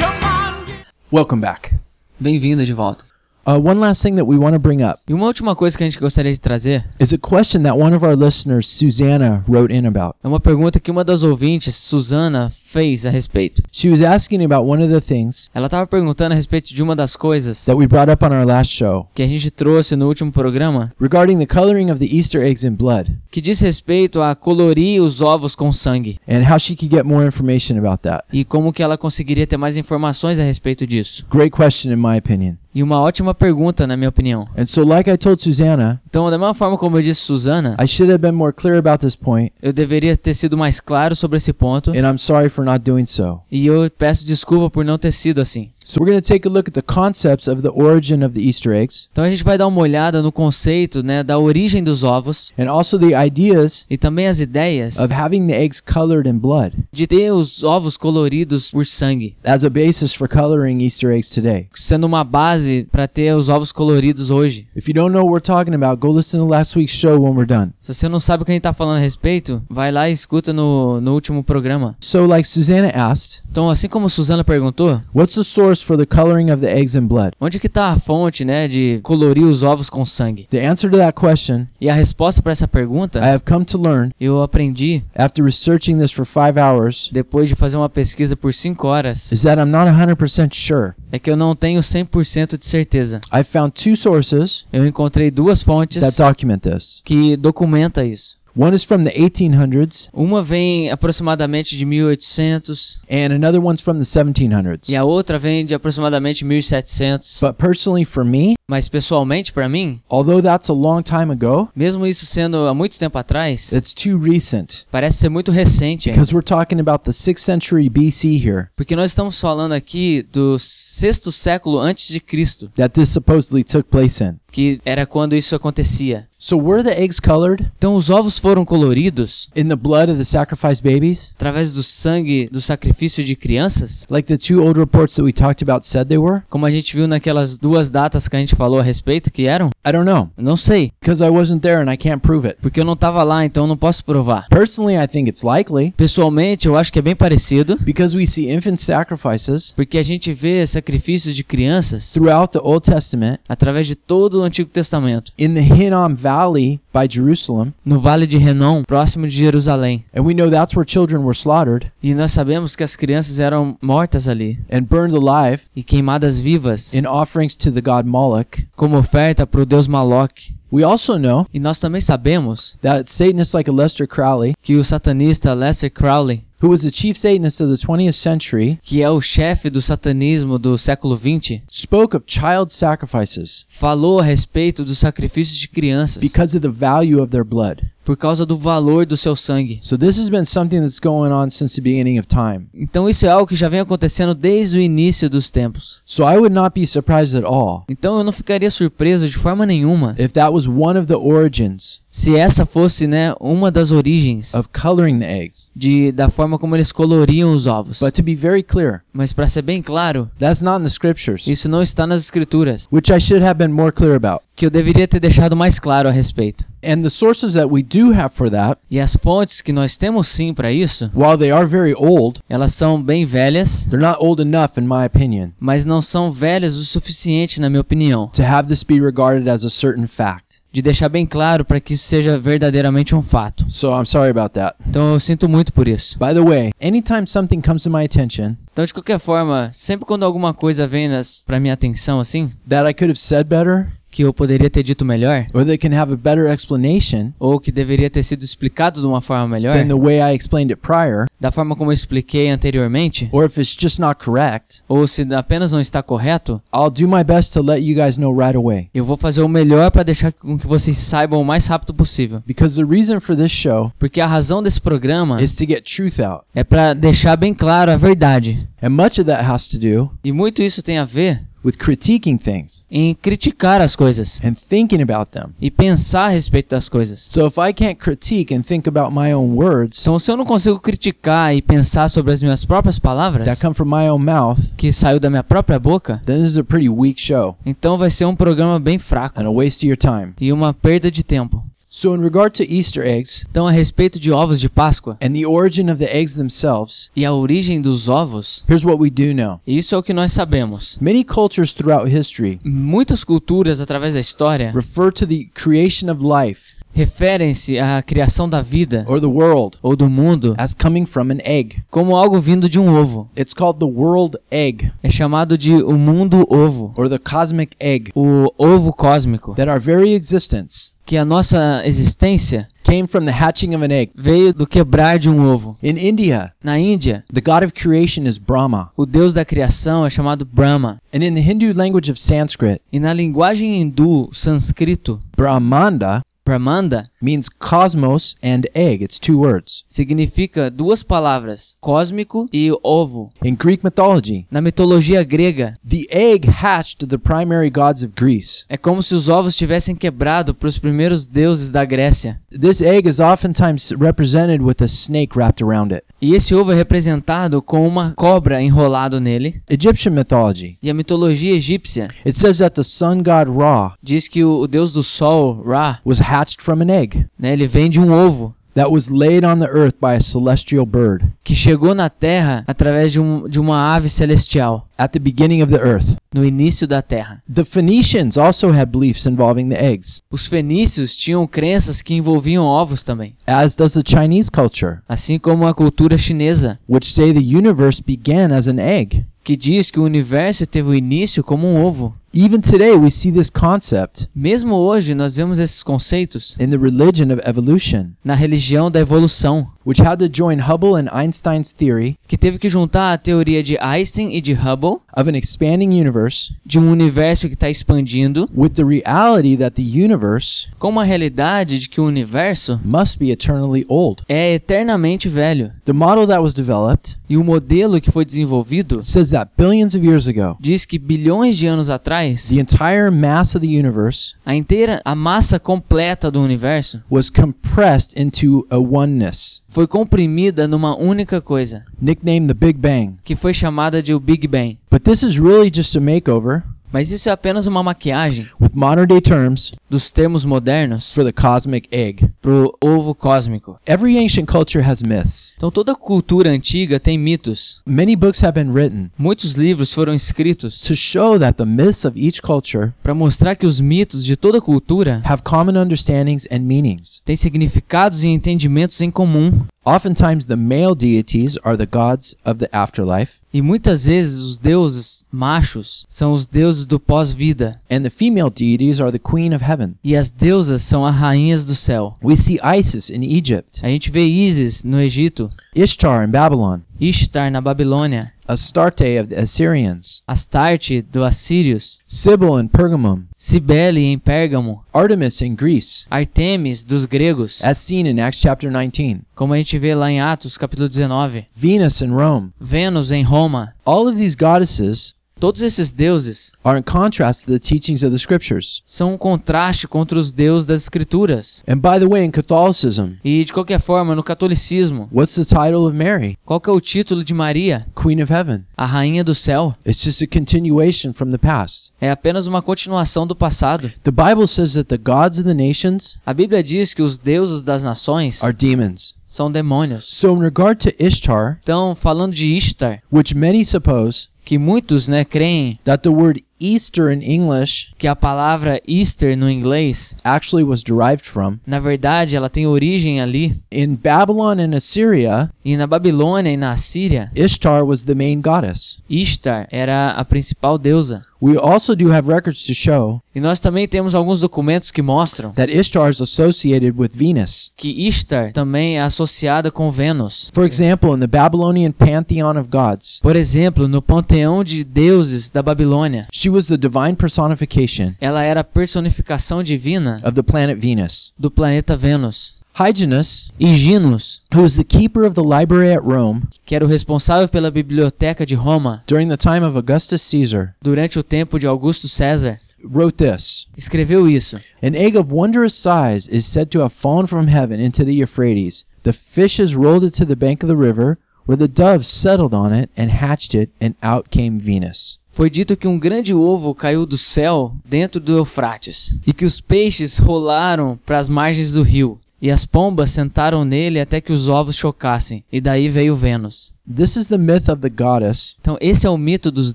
Come on. Welcome back. Bem-vindo de volta. Uh, one last thing that we want to bring up E uma última coisa que a gente gostaria de trazer is a question that one of our listeners, Susanna, wrote in about. é uma pergunta que uma das ouvintes, Suzana, fez a respeito. She was asking about one of the things Ela estava perguntando a respeito de uma das coisas that we brought up on our last show que a gente trouxe no último programa, regarding the coloring of the Easter eggs in blood que diz respeito a colorir os ovos com sangue and how she could get more information about that. e como que ela conseguiria ter mais informações a respeito disso. Great question, in my opinion. E uma ótima pergunta, na minha opinião. And so, like I told Susanna, Então, da mesma forma como eu disse Suzana, I should have been more clear about this point, eu deveria ter sido mais claro sobre esse ponto and I'm sorry for not doing so. e eu peço desculpa por não ter sido assim. So, we're going to take a look at the concepts of the origin of the Easter eggs Então a gente vai dar uma olhada no conceito, né, da origem dos ovos and also the ideas e também as ideias of having the eggs colored in blood de ter os ovos coloridos por sangue, as a basis for coloring Easter eggs today. sendo uma base para ter os ovos coloridos hoje. If you don't know what we're talking about, go listen to last week's show when we're done. Se você não sabe o que a gente tá falando a respeito, vai lá e escuta no, no último programa. So, like Susanna asked, Então, assim como Suzana perguntou, what's the source for the coloring of the eggs in blood? onde que tá a fonte, né, de colorir os ovos com sangue? The answer to that question, E a resposta para essa pergunta, I have come to learn eu aprendi after researching this for five hours, depois de fazer uma pesquisa por 5 horas, is that I'm not 100% sure. É que eu não tenho 100% de certeza. I found two sources Eu encontrei duas fontes that document this. que documenta isso. One is from the 1800s, Uma vem aproximadamente de 1800 and another one's from the 1700s. e a outra vem de aproximadamente 1700. But personally, for me, Mas pessoalmente, para mim, although that's a long time ago, mesmo isso sendo há muito tempo atrás, it's too recent parece ser muito recente ainda. because we're talking about the 6th century BC here Porque nós estamos falando aqui do sexto século antes de Cristo, that this supposedly took place in. Que era quando isso acontecia. So were the eggs colored Então os ovos foram coloridos in the blood of the sacrificed babies, através do sangue do sacrifício de crianças, like the two old reports that we talked about said they were? como a gente viu naquelas duas datas que a gente falou a respeito que eram? I don't know Eu não sei, because I wasn't there and I can't prove it. porque eu não tava lá, então não posso provar. Personally, I think it's likely Pessoalmente, eu acho que é bem parecido, because we see infant sacrifices porque a gente vê sacrifícios de crianças throughout the Old Testament através de todo o Antigo Testamento, in the Hinnom Valley by Jerusalem, no Vale de Renom, próximo de Jerusalém. and we know that's where children were slaughtered E nós sabemos que as crianças eram mortas ali and burned alive e queimadas vivas in offerings to the god Moloch. como oferta para o deus Maloque. We also know E nós também sabemos that Satanists like Lester Crowley, que o satanista Lester Crowley, who was the chief Satanist of the 20th century, que é o chefe do satanismo do século XX, spoke of child sacrifices falou a respeito dos sacrifícios de crianças because of the value of their blood. Por causa do valor do seu sangue. So this has been something that's going on since the beginning of time. Então isso é algo que já vem acontecendo desde o início dos tempos. So I would not be surprised at all Então eu não ficaria surpreso de forma nenhuma if that was one of the origins se essa fosse, né, uma das origens of coloring the eggs. de da forma como eles coloriam os ovos. But to be very clear, Mas para ser bem claro, that's not in the scriptures, isso não está nas escrituras, which I should have been more clear about. Que eu deveria ter deixado mais claro a respeito. And the sources that we do have for that, E as fontes que nós temos sim para isso, while they are very old, elas são bem velhas, they're not old enough, in my opinion, mas não são velhas o suficiente, na minha opinião, to have this be regarded as a certain fact. de deixar bem claro para que isso seja verdadeiramente um fato. So I'm sorry about that. Então eu sinto muito por isso. By the way, anytime something comes to my attention Então, de qualquer forma, sempre quando alguma coisa vem nas, pra minha atenção assim, that I could have said better, que eu poderia ter dito melhor, or that can have a better explanation ou que deveria ter sido explicado de uma forma melhor, than the way I explained it prior, da forma como eu expliquei anteriormente, or if it's just not correct, ou se apenas não está correto, I'll do my best to let you guys know right away. eu vou fazer o melhor para deixar com que vocês saibam o mais rápido possível. Because the reason for this show Porque a razão desse programa is to get truth out. é para deixar bem claro a verdade. And much of that has to do E muito isso tem a ver with critiquing things em criticar as coisas and thinking about them. e pensar a respeito das coisas. So if I can't critique and think about my own words Então, se eu não consigo criticar e pensar sobre as minhas próprias palavras, that come from my own mouth, que saiu da minha própria boca, then this is a pretty weak show então vai ser um programa bem fraco and a waste of your time. e uma perda de tempo. So in regard to Easter eggs Então, a respeito de ovos de Páscoa and the origin of the eggs themselves, e a origem dos ovos, here's what we do know. isso é o que nós sabemos. Many cultures throughout history Muitas culturas através da história refer to the creation of life referem-se à criação da vida or the world ou do mundo as coming from an egg. como algo vindo de um ovo. It's called the world egg É chamado de o mundo ovo, or the cosmic egg. o ovo cósmico, That our very existence que a nossa existência came from the hatching of an egg. veio do quebrar de um ovo. In India, Na Índia, the god of creation is Brahma. o deus da criação é chamado Brahma. And in the Hindu language of Sanskrit, E na linguagem hindu sânscrito, Brahmanda Brahmanda means cosmos and egg. It's two words. significa duas palavras, cósmico e ovo. In Greek mythology, Na mitologia grega, the egg hatched the primary gods of Greece. é como se os ovos tivessem quebrado para os primeiros deuses da Grécia. This egg is oftentimes represented with a snake wrapped around it. E esse ovo é representado com uma cobra enrolado nele. Egyptian mythology, E a mitologia egípcia it says that the sun god Ra diz que o, o deus do sol, Ra, was hatched from an egg. né, ele vem de um ovo. That was laid on the earth by a celestial bird que chegou na Terra através de, um, de uma ave celestial, at the beginning of the earth. no início da Terra. The Phoenicians also had beliefs involving the eggs, Os fenícios tinham crenças que envolviam ovos também, as does the Chinese culture, assim como a cultura chinesa, which say the universe began as an egg. Que diz que o universo teve o início como um ovo. Even today, we see this concept Mesmo hoje, nós vemos esses conceitos in the religion of evolution, na religião da evolução, which had to join Hubble and Einstein's theory que teve que juntar a teoria de Einstein e de Hubble, of an expanding universe de um universo que está expandindo, with the reality that the universe com uma realidade de que o universo must be eternally old. é eternamente velho. The model that was developed E o modelo que foi desenvolvido says that billions of years ago, diz que bilhões de anos atrás, the entire mass of the universe a inteira, a massa completa do universo was compressed into a oneness, foi comprimida numa única coisa, nicknamed the Big Bang. que foi chamada de o Big Bang. But this is really just a makeover, Mas isso é apenas uma maquiagem with modern day terms, dos termos modernos for the cosmic egg. pro ovo cósmico. Every ancient culture has myths. Então toda cultura antiga tem mitos. Many books have been written Muitos livros foram escritos to show that the myths of each culture para mostrar que os mitos de toda cultura have common understandings and meanings. têm significados e entendimentos em comum. Oftentimes, the male deities are the gods of the afterlife, E muitas vezes os deuses machos são os deuses do pós-vida. And the female deities are the queen of heaven. e as deusas são as rainhas do céu. We see Isis in Egypt, A gente vê Isis no Egito, Ishtar in Babylon, Ishtar na Babilônia, Astarte of the Assyrians, Astarte do Assírios, Sybil in Pergamum, Cibele em Pérgamo, Artemis in Greece, Artemis dos gregos, as seen in Acts chapter 19, como a gente vê lá em Atos capítulo 19, Venus in Rome. Vênus em Roma. All of these goddesses Todos esses deuses are in contrast to the teachings of the scriptures. são um contraste contra os deuses das escrituras. And by the way, in Catholicism, E de qualquer forma, no catolicismo, what's the title of Mary? qual é o título de Maria, Queen of Heaven. a rainha do céu? It's just a continuation from the past. É apenas uma continuação do passado. The Bible says that the gods of the nations A Bíblia diz que os deuses das nações are demons. são demônios. So, in regard to Ishtar, Então, falando de Ishtar, which many suppose que muitos, né, creem that the word Easter in English que a palavra Easter no inglês, actually was derived from, na verdade, ela tem origem ali. in Babylon and Assyria, E na Babilônia e na Síria, Ishtar was the main goddess. Ishtar era a principal deusa. We also do have records to show E nós também temos alguns documentos que mostram that Ishtar is associated with Venus. que Ishtar também é associada com Vênus. For example, in the Babylonian pantheon of gods, Por exemplo, no panteão de deuses da Babilônia, she was the divine personification ela era a personificação divina of the planet Venus. do planeta Vênus. Hyginus, Hyginos, who was the keeper of the library at Rome que era o responsável pela biblioteca de Roma during the time of Augustus Caesar, durante o tempo de Augusto César, wrote this escreveu isso. An egg of wondrous size is said to have fallen from heaven into the Euphrates. The fishes rolled it to the bank of the river, where the doves settled on it and hatched it, and out came Venus. Foi dito que um grande ovo caiu do céu dentro do Eufrates, e que os peixes rolaram para as margens do rio, e as pombas sentaram nele até que os ovos chocassem, e daí veio Vênus. This is the myth of the goddess Então, esse é o mito dos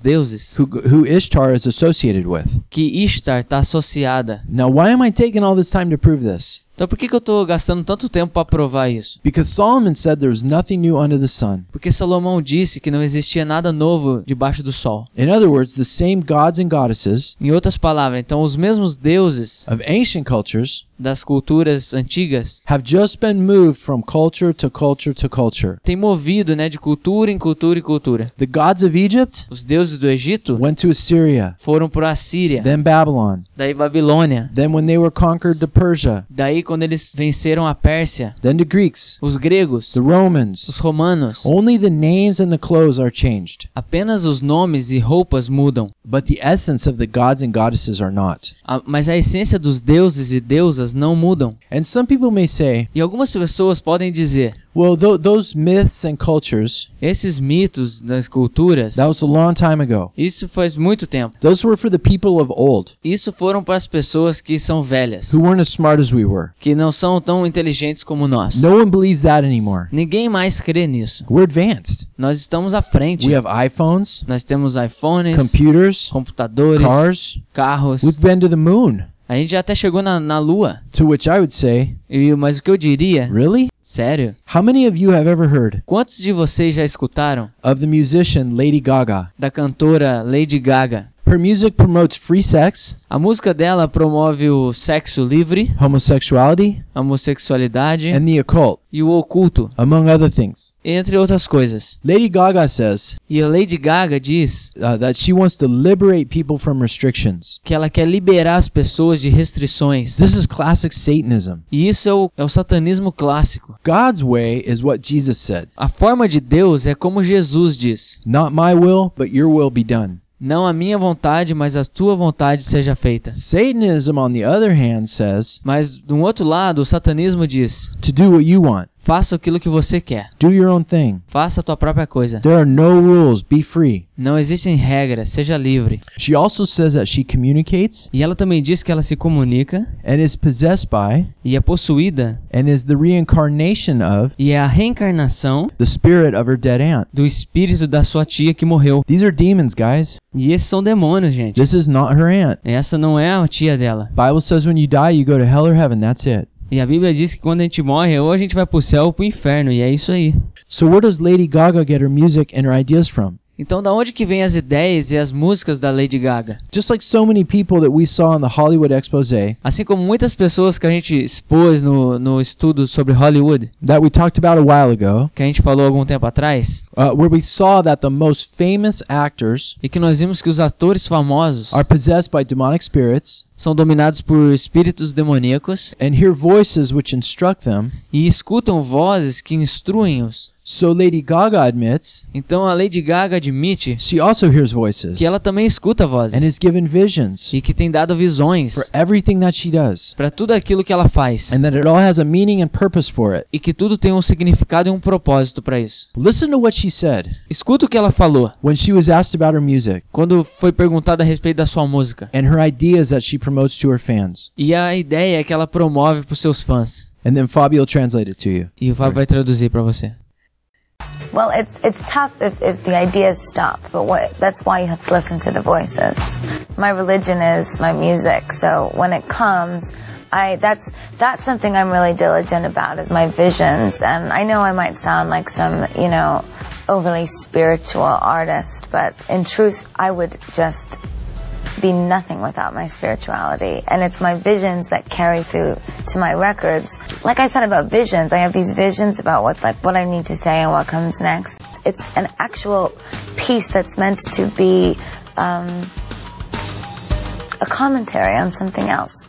deuses who, who Ishtar is associated with. que Ishtar está associada. Now, why am I taking all this time to prove this? Então, por que, que eu estou gastando tanto tempo para provar isso? Because Solomon said there was nothing new under the sun. Porque Salomão disse que não existia nada novo debaixo do sol. In other words, the same gods and goddesses Em outras palavras, então os mesmos deuses of ancient cultures das culturas antigas have just been moved from culture to culture to culture. têm movido, né, de cultura em cultura e cultura. The gods of Egypt Os deuses do Egito went to Assyria, foram para a Síria, then Babylon, daí Babilônia, then when they were conquered to Persia, daí quando eles venceram a Pérsia, then the Greeks, os gregos, the Romans. os romanos. Only the names and the clothes are changed, Apenas os nomes e roupas mudam, but the essence of the gods and goddesses are not. a- mas a essência dos deuses e deusas não mudam. And some people may say, E algumas pessoas podem dizer: Well, th- those myths and cultures, Esses mitos das culturas, that was a long time ago. isso faz muito tempo. Those were for the people of old Isso foram para as pessoas que são velhas, who weren't as smart as we were. que não são tão inteligentes como nós. No one believes that anymore. Ninguém mais crê nisso. We're advanced. Nós estamos à frente. We have iPhones, Nós temos iPhones, computers, computadores, cars. carros. We've been to the moon. A gente já até chegou na, na lua. To which I would say, E, mas o que eu diria, really? sério, How many of you have ever heard quantos de vocês já escutaram of the musician Lady Gaga? da cantora Lady Gaga? Her music promotes free sex, A música dela promove o sexo livre, homosexuality, homossexualidade and the occult, e o oculto, among other things. entre outras coisas. Lady Gaga says E a Lady Gaga diz uh, that she wants to liberate people from restrictions. que ela quer liberar as pessoas de restrições. This is classic Satanism. E isso é o, é o satanismo clássico. God's way is what Jesus said A forma de Deus é como Jesus diz: Not my will, but your will be done. Não a minha vontade, mas a tua vontade seja feita. Satanism, on the other hand, says Mas, de um outro lado, o satanismo diz: to do what you want, faça aquilo que você quer. do your own thing. Faça a tua própria coisa. There are no rules, be free. Não existem regras, seja livre. She also says that she communicates E ela também diz que ela se comunica and is possessed by e é possuída and is the reincarnation of e é a reencarnação the spirit of her dead aunt. do espírito da sua tia que morreu. These are demons, guys. E esses são demônios, gente. This is not her aunt. Essa não é a tia dela. Bible says when you die, you go to hell or heaven. That's it. E a Bíblia diz que quando a gente morre, ou a gente vai pro céu ou pro inferno, e é isso aí. So where does Lady Gaga get her music and her ideas from? Então, da onde que vem as ideias e as músicas da Lady Gaga? Just like so many people that we saw in the Hollywood expose Assim como muitas pessoas que a gente expôs no, no estudo sobre Hollywood, that we talked about a while ago, que a gente falou algum tempo atrás, uh, where we saw that the most famous actors e que nós vimos que os atores famosos are possessed by demonic spirits são dominados por espíritos demoníacos and hear voices which instruct them. e escutam vozes que instruem-os. So Lady Gaga admits Então a Lady Gaga admite she also hears voices que ela também escuta and vozes is given visions e que tem dado for visões everything that she does, para tudo aquilo que ela faz and that it all has a meaning and purpose for it. e que tudo tem um significado e um propósito para isso. Listen to what she said Escuta o que ela falou when she was asked about her music quando foi perguntada a respeito da sua música and her ideas that she promotes to her fans. e a ideia que ela promove para os seus fãs. And then Fabio will translate it to you. E o Fábio vai traduzir para você. Well, it's it's tough if, if the ideas stop, but what that's why you have to listen to the voices. My religion is my music, so when it comes, I that's that's something I'm really diligent about is my visions. And I know I might sound like some, you know, overly spiritual artist, but in truth, I would just be nothing without my spirituality. And it's my visions that carry through to my records. Like I said about visions, I have these visions about what like what I need to say and what comes next. It's an actual piece that's meant to be um, a commentary on something else.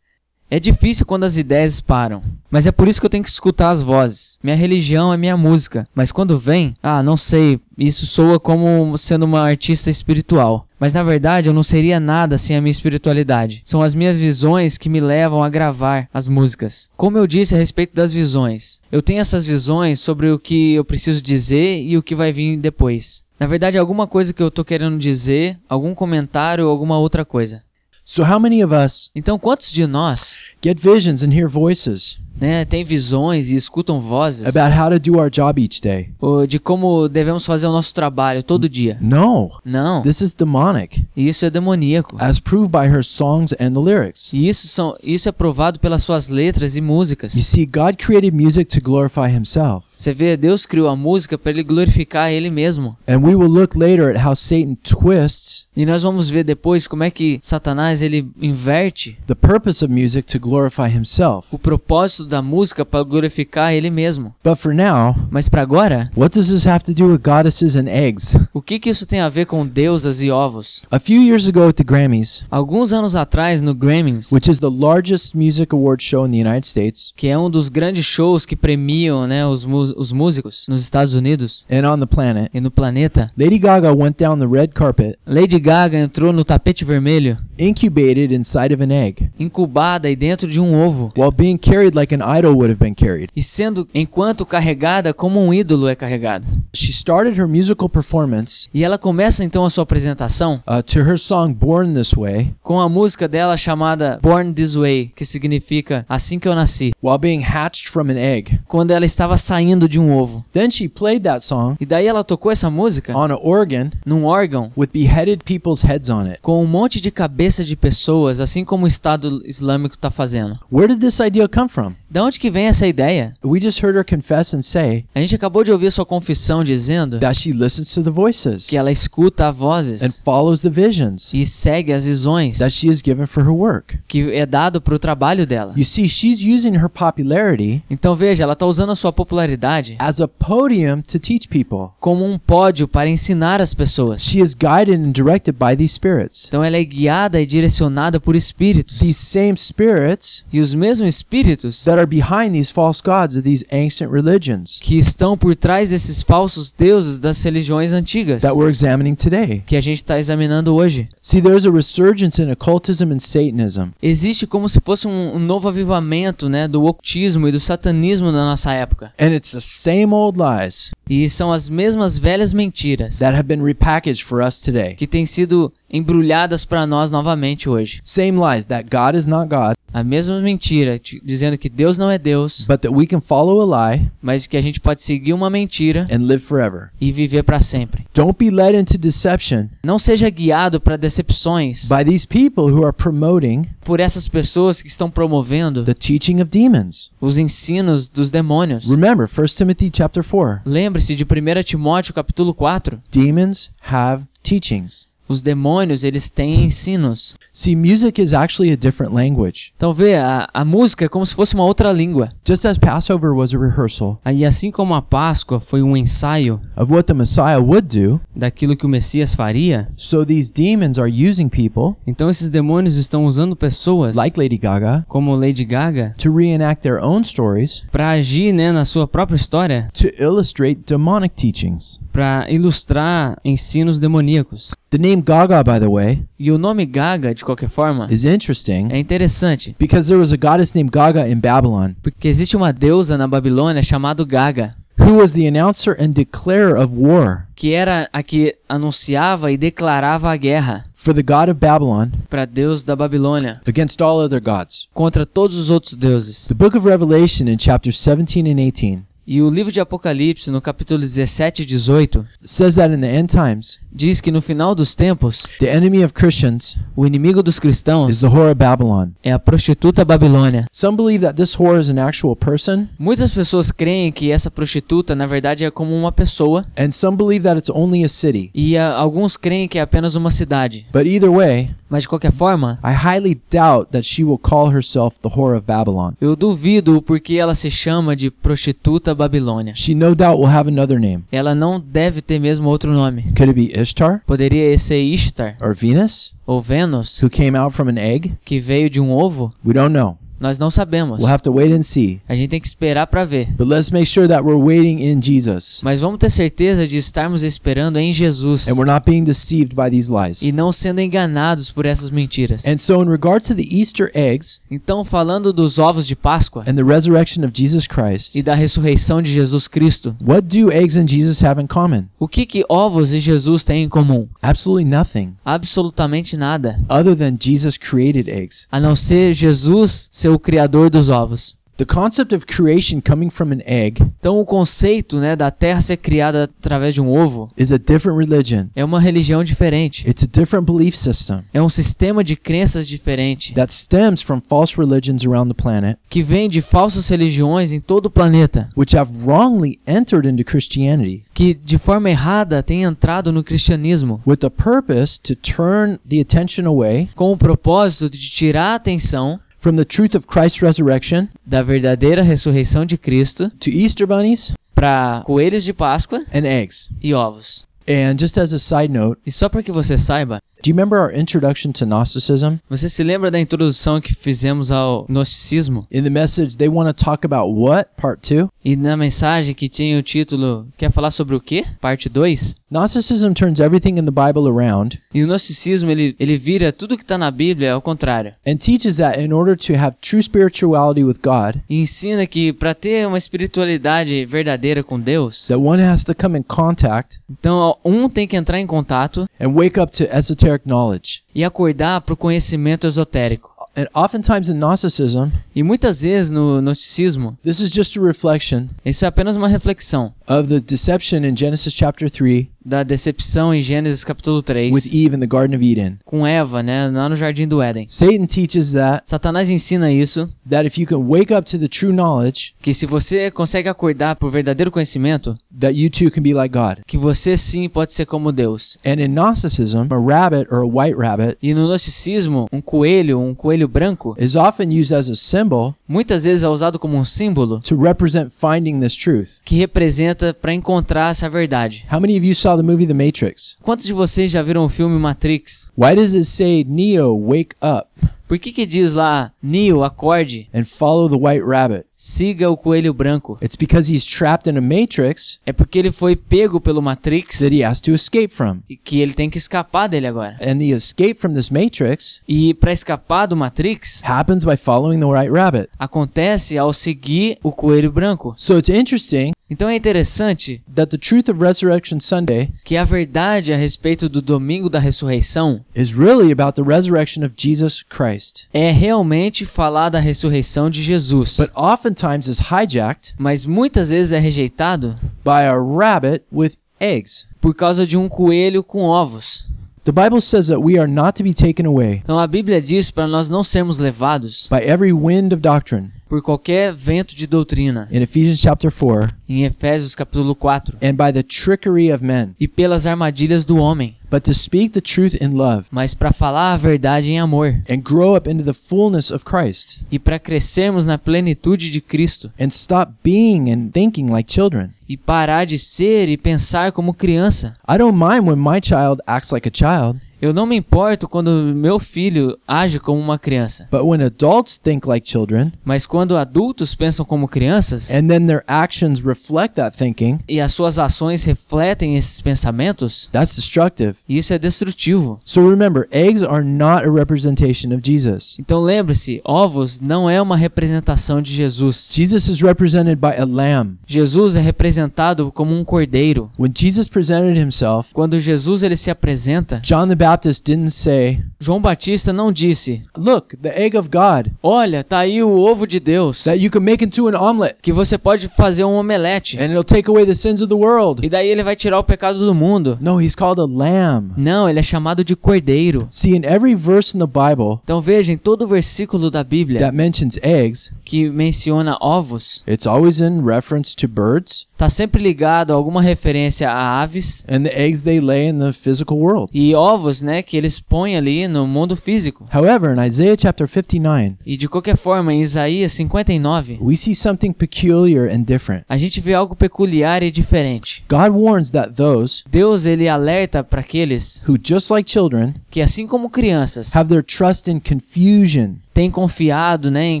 É difícil quando as ideias param, mas é por isso que eu tenho que escutar as vozes. Minha religião é minha música, mas quando vem, ah, não sei, isso soa como sendo uma artista espiritual. Mas na verdade eu não seria nada sem a minha espiritualidade. São as minhas visões que me levam a gravar as músicas. Como eu disse a respeito das visões, eu tenho essas visões sobre o que eu preciso dizer e o que vai vir depois. Na verdade, alguma coisa que eu tô querendo dizer, algum comentário ou alguma outra coisa. So, how many of us Então, quantos de nós get visions and hear voices né, tem visões e escutam vozes about how to do our job each day? ou de como devemos fazer o nosso trabalho todo dia. No, Não, this is demonic, isso é demoníaco. as proved by her songs and the lyrics. E isso, são, isso é provado pelas suas letras e músicas. You see, God created music to glorify Himself. Você vê, Deus criou a música para ele glorificar ele mesmo. And we will look later at how Satan twists E nós vamos ver depois como é que Satanás ele inverte the purpose of music to glorify himself. o propósito da música para glorificar ele mesmo. But for now, Mas para agora, what does this have to do with goddesses and eggs? o que que isso tem a ver com deusas e ovos? A few years ago at the Grammys, Alguns anos atrás no Grammys, which is the largest music award show in the United States, que é um dos grandes shows que premiam, né, os, os músicos nos Estados Unidos and on the planet, e no planeta, Lady Gaga went down the red carpet Lady Gaga entrou no tapete vermelho incubated inside of an egg, incubada aí dentro de um ovo, while being carried like an idol would have been carried. e sendo enquanto carregada como um ídolo é carregado. She started her musical performance E ela começa então a sua apresentação uh, to her song Born This Way com a música dela chamada Born This Way, que significa Assim que eu nasci, while being hatched from an egg. quando ela estava saindo de um ovo. Then she played that song E daí ela tocou essa música on an organ num órgão with beheaded people's heads on it. com um monte de cabeça de pessoas, assim como o Estado Islâmico está fazendo. Where did this idea come from? Da onde que vem essa ideia? We just heard her confess and say A gente acabou de ouvir sua confissão dizendo that she listens to the voices que ela escuta and vozes follows the visions e segue as visões that she is given for her work. que é dado para o trabalho dela. You see, she's using her popularity Então veja, ela está usando a sua popularidade as a podium to teach people. como um pódio para ensinar as pessoas. She is guided and directed by these spirits. Então ela é guiada e direcionada por espíritos. These same spirits E os mesmos espíritos that are behind these false gods of these ancient religions que estão por trás desses falsos deuses das religiões antigas that we're examining today. que a gente está examinando hoje. See, there's a resurgence in occultism and Satanism. Existe como se fosse um, um novo avivamento né, do ocultismo e do satanismo na nossa época. And it's the same old lies E são as mesmas velhas mentiras that have been repackaged for us today. que têm sido embrulhadas para nós novamente hoje. Same lies that God is not God, A mesma mentira dizendo que Deus não é Deus, but that we can follow a lie mas que a gente pode seguir uma mentira and live forever. e viver para sempre. Don't be led into deception Não seja guiado para decepções by these people who are promoting por essas pessoas que estão promovendo the teaching of demons. os ensinos dos demônios. Remember 1 Timothy chapter 4. Lembre-se de 1 Timóteo capítulo 4. Demons have teachings. Os demônios, eles têm ensinos. See, music is actually a different language. Então vê, a, a música é como se fosse uma outra língua. Just as Passover was a rehearsal E assim como a Páscoa foi um ensaio of what the Messiah would do, daquilo que o Messias faria, so these demons are using people então esses demônios estão usando pessoas like Lady Gaga como Lady Gaga to reenact their own stories para agir, né, na sua própria história, to illustrate demonic teachings. Para ilustrar ensinos demoníacos. The name Gaga, by the way, E o nome Gaga, de qualquer forma, is interesting é interessante, because there was a goddess named Gaga in Babylon porque existe uma deusa na Babilônia chamada Gaga, who was the announcer and declarer of war que era a que anunciava e declarava a guerra for the god of Babylon para Deus da Babilônia against all other gods. contra todos os outros deuses. The book of Revelation in chapters 17 and 18 E o livro de Apocalipse, no capítulo 17 e 18, says that in the end times, diz que no final dos tempos, the enemy of Christians o inimigo dos is cristãos the whore of Babylon. é a prostituta Babilônia. Some believe that this whore is an actual person, Muitas pessoas creem que essa prostituta, na verdade, é como uma pessoa, and some believe that it's only a city. e ah, alguns creem que é apenas uma cidade. But either way, Mas de qualquer forma, I highly doubt that she will call herself the whore of Babylon. eu duvido o porquê ela se chama de prostituta Babilônia. She no doubt will have another name. Ela não deve ter mesmo outro nome. Could it be Ishtar Poderia ser Ishtar or Venus, ou Vênus, who came out from an egg? que veio de um ovo? We don't know. Nós não sabemos. We'll have to wait and see. A gente tem que esperar para ver. But let's make sure that we're waiting in Jesus Mas vamos ter certeza de estarmos esperando em Jesus and we're not being deceived by these lies. e não sendo enganados por essas mentiras. And so, in regard to the Easter eggs Então, falando dos ovos de Páscoa and the resurrection of Jesus Christ, e da ressurreição de Jesus Cristo, what do eggs and Jesus have in common? o que que ovos e Jesus têm em comum? Absolutely nothing, Absolutamente nada, other than Jesus created eggs. a não ser Jesus ser o criador dos ovos. The concept of creation coming from an egg Então, o conceito, né, da terra ser criada através de um ovo is a different religion. é uma religião diferente. It's a different belief system É um sistema de crenças diferente that stems from false religions around the planet, que vem de falsas religiões em todo o planeta, which have wrongly entered into Christianity que de forma errada tem entrado no cristianismo with the purpose to turn the attention away com o propósito de tirar a atenção from the truth of Christ's resurrection da verdadeira ressurreição de Cristo to Easter bunnies para coelhos de Páscoa and eggs. e ovos. And just as a side note, E só para que você saiba, Do you remember our introduction to Gnosticism? Você se lembra da introdução que fizemos ao gnosticismo? In the message, they want to talk about what? Part 2? E na mensagem que tinha o título Quer falar sobre o quê? Parte 2? Gnosticism turns everything in the Bible around E o gnosticismo ele, ele vira tudo que está na Bíblia ao contrário. and teaches that in order to have true spirituality with God, E ensina que para ter uma espiritualidade verdadeira com Deus, that one has to come in contact então um tem que entrar em contato and wake up to esoteric knowledge. e acordar para o conhecimento esotérico. And oftentimes in Gnosticism, E muitas vezes no gnosticismo, this is just a reflection isso é apenas uma reflexão of the deception in Genesis chapter 3 da decepção em Gênesis capítulo 3 with Eve in the Garden of Eden. com Eva, né, lá no jardim do Éden. Satan teaches that Satanás ensina isso, that if you can wake up to the true knowledge, que se você consegue acordar para o verdadeiro conhecimento, that you too can be like God. que você sim pode ser como Deus. And in Gnosticism, a rabbit or a white rabbit E no gnosticismo, um coelho, um coelho branco, is often used as a symbol muitas vezes é usado como um símbolo to represent finding this truth. que representa para encontrar essa verdade. How many of you saw the movie The Matrix? Quantos de vocês já viram o filme Matrix? Why does it say, Neo, wake up Por que que diz lá, Neo, acorde, and follow the white rabbit? siga o coelho branco? It's because he's trapped in a matrix É porque ele foi pego pelo Matrix that he has to escape from. e que ele tem que escapar dele agora. And the escape from this matrix E para escapar do Matrix, happens by following the white rabbit. acontece ao seguir o coelho branco. So it's interesting Então é interessante that the truth of Resurrection Sunday que a verdade a respeito do domingo da ressurreição is really about the resurrection of Jesus Christ. é realmente falar da ressurreição de Jesus. But oftentimes is hijacked Mas muitas vezes é rejeitado by a rabbit with eggs. por causa de um coelho com ovos. The Bible says that we are not to be taken away Então a Bíblia diz para nós não sermos levados by every wind of doctrine por qualquer vento de doutrina, in Ephesians chapter 4 em Efésios capítulo 4, and by the trickery of men, e pelas armadilhas do homem, but to speak the truth in love mas para falar a verdade em amor. and grow up into the fullness of Christ e para crescermos na plenitude de Cristo. and stop being and thinking like children. e parar de ser e pensar como criança. I don't mind when my child acts like a child, Eu não me importo quando meu filho age como uma criança, but when adults think like children mas quando adultos pensam como crianças and then their actions reflect that thinking, e as suas ações refletem esses pensamentos, that's destructive. isso é destrutivo. So remember, eggs are not a representation of Jesus. Então lembre-se, ovos não é uma representação de Jesus. Jesus is represented by a lamb. Jesus é representado como um cordeiro. When Jesus presented himself, Quando Jesus ele se apresenta, John the Baptist didn't say, João Batista não disse: Look, the egg of God "Olha, tá aí o ovo de Deus, that you can make into an omelet que você pode fazer um omelete and it'll take away the sins of the world. e daí ele vai tirar o pecado do mundo". No, he's called a lamb. Não, ele é chamado de cordeiro. See, in every verse in the Bible Então veja, em todo versículo da Bíblia that mentions eggs, que menciona ovos, it's always in reference to birds tá sempre ligado a alguma referência a aves and the eggs they lay in the physical world. e ovos, né, que eles põem ali no mundo físico. However, in Isaiah chapter 59, E de qualquer forma, em Isaías 59, we see something peculiar and different. a gente vê algo peculiar e diferente. God warns that those Deus ele alerta para aqueles who, just like children, que assim como crianças have their trust in confusion, têm confiado, né, em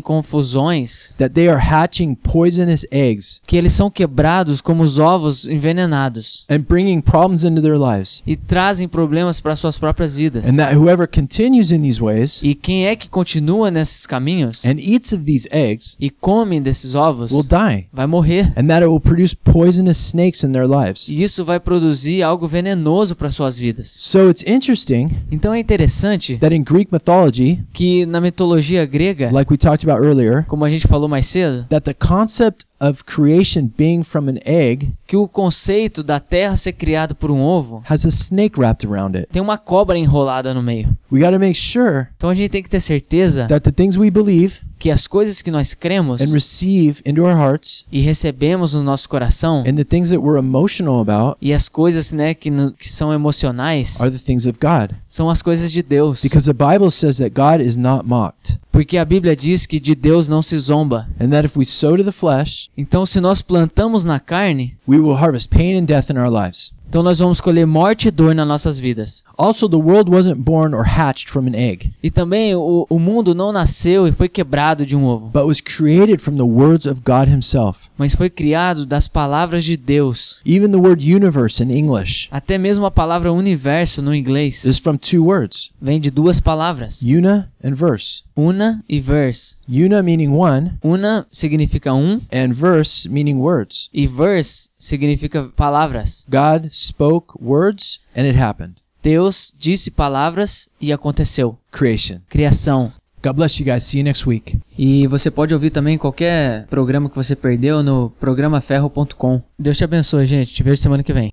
confusões, that they are hatching poisonous eggs que eles são quebrados como os ovos envenenados and bringing problems into their lives. e trazem problemas para suas próprias vidas. And that whoever continues in these ways E quem é que continua nesses caminhos and eats of these eggs e come desses ovos will die. vai morrer. And that it will produce poisonous snakes in their lives. E isso vai produzir algo venenoso para suas vidas. So it's interesting Então é interessante that in Greek mythology, que na mitologia grega, like we talked about earlier, como a gente falou mais cedo, that the concept of creation being from an egg que o conceito da terra ser criado por um ovo has a snake wrapped around it. tem uma cobra enrolada no meio. We got to make sure Então a gente tem que ter certeza that the things we believe que as coisas que nós cremos and receive into our hearts e recebemos no nosso coração and the things that we're emotional about e as coisas, né, que, no- que são emocionais are the things of God. são as coisas de Deus. Porque a Bíblia diz que de Deus não se zomba. And that if we sow to the flesh, Então se nós plantamos na carne, we will harvest pain and death in our lives. Então nós vamos escolher morte e dor nas nossas vidas. Also, the world wasn't born or hatched from an egg, E também o, o mundo não nasceu e foi quebrado de um ovo, but was created from the words of God Himself. mas foi criado das palavras de Deus. Even the word universe in English Até mesmo a palavra universo no inglês is from two words vem de duas palavras, una and verse. una e verse. Una meaning one, Una significa um and verse meaning words. e verse significa palavras. God spoke words, and it happened. Deus disse palavras e aconteceu. Creation. Criação. God bless you guys. See you next week. E você pode ouvir também qualquer programa que você perdeu no programaferro.com. Deus te abençoe, gente. Te vejo semana que vem.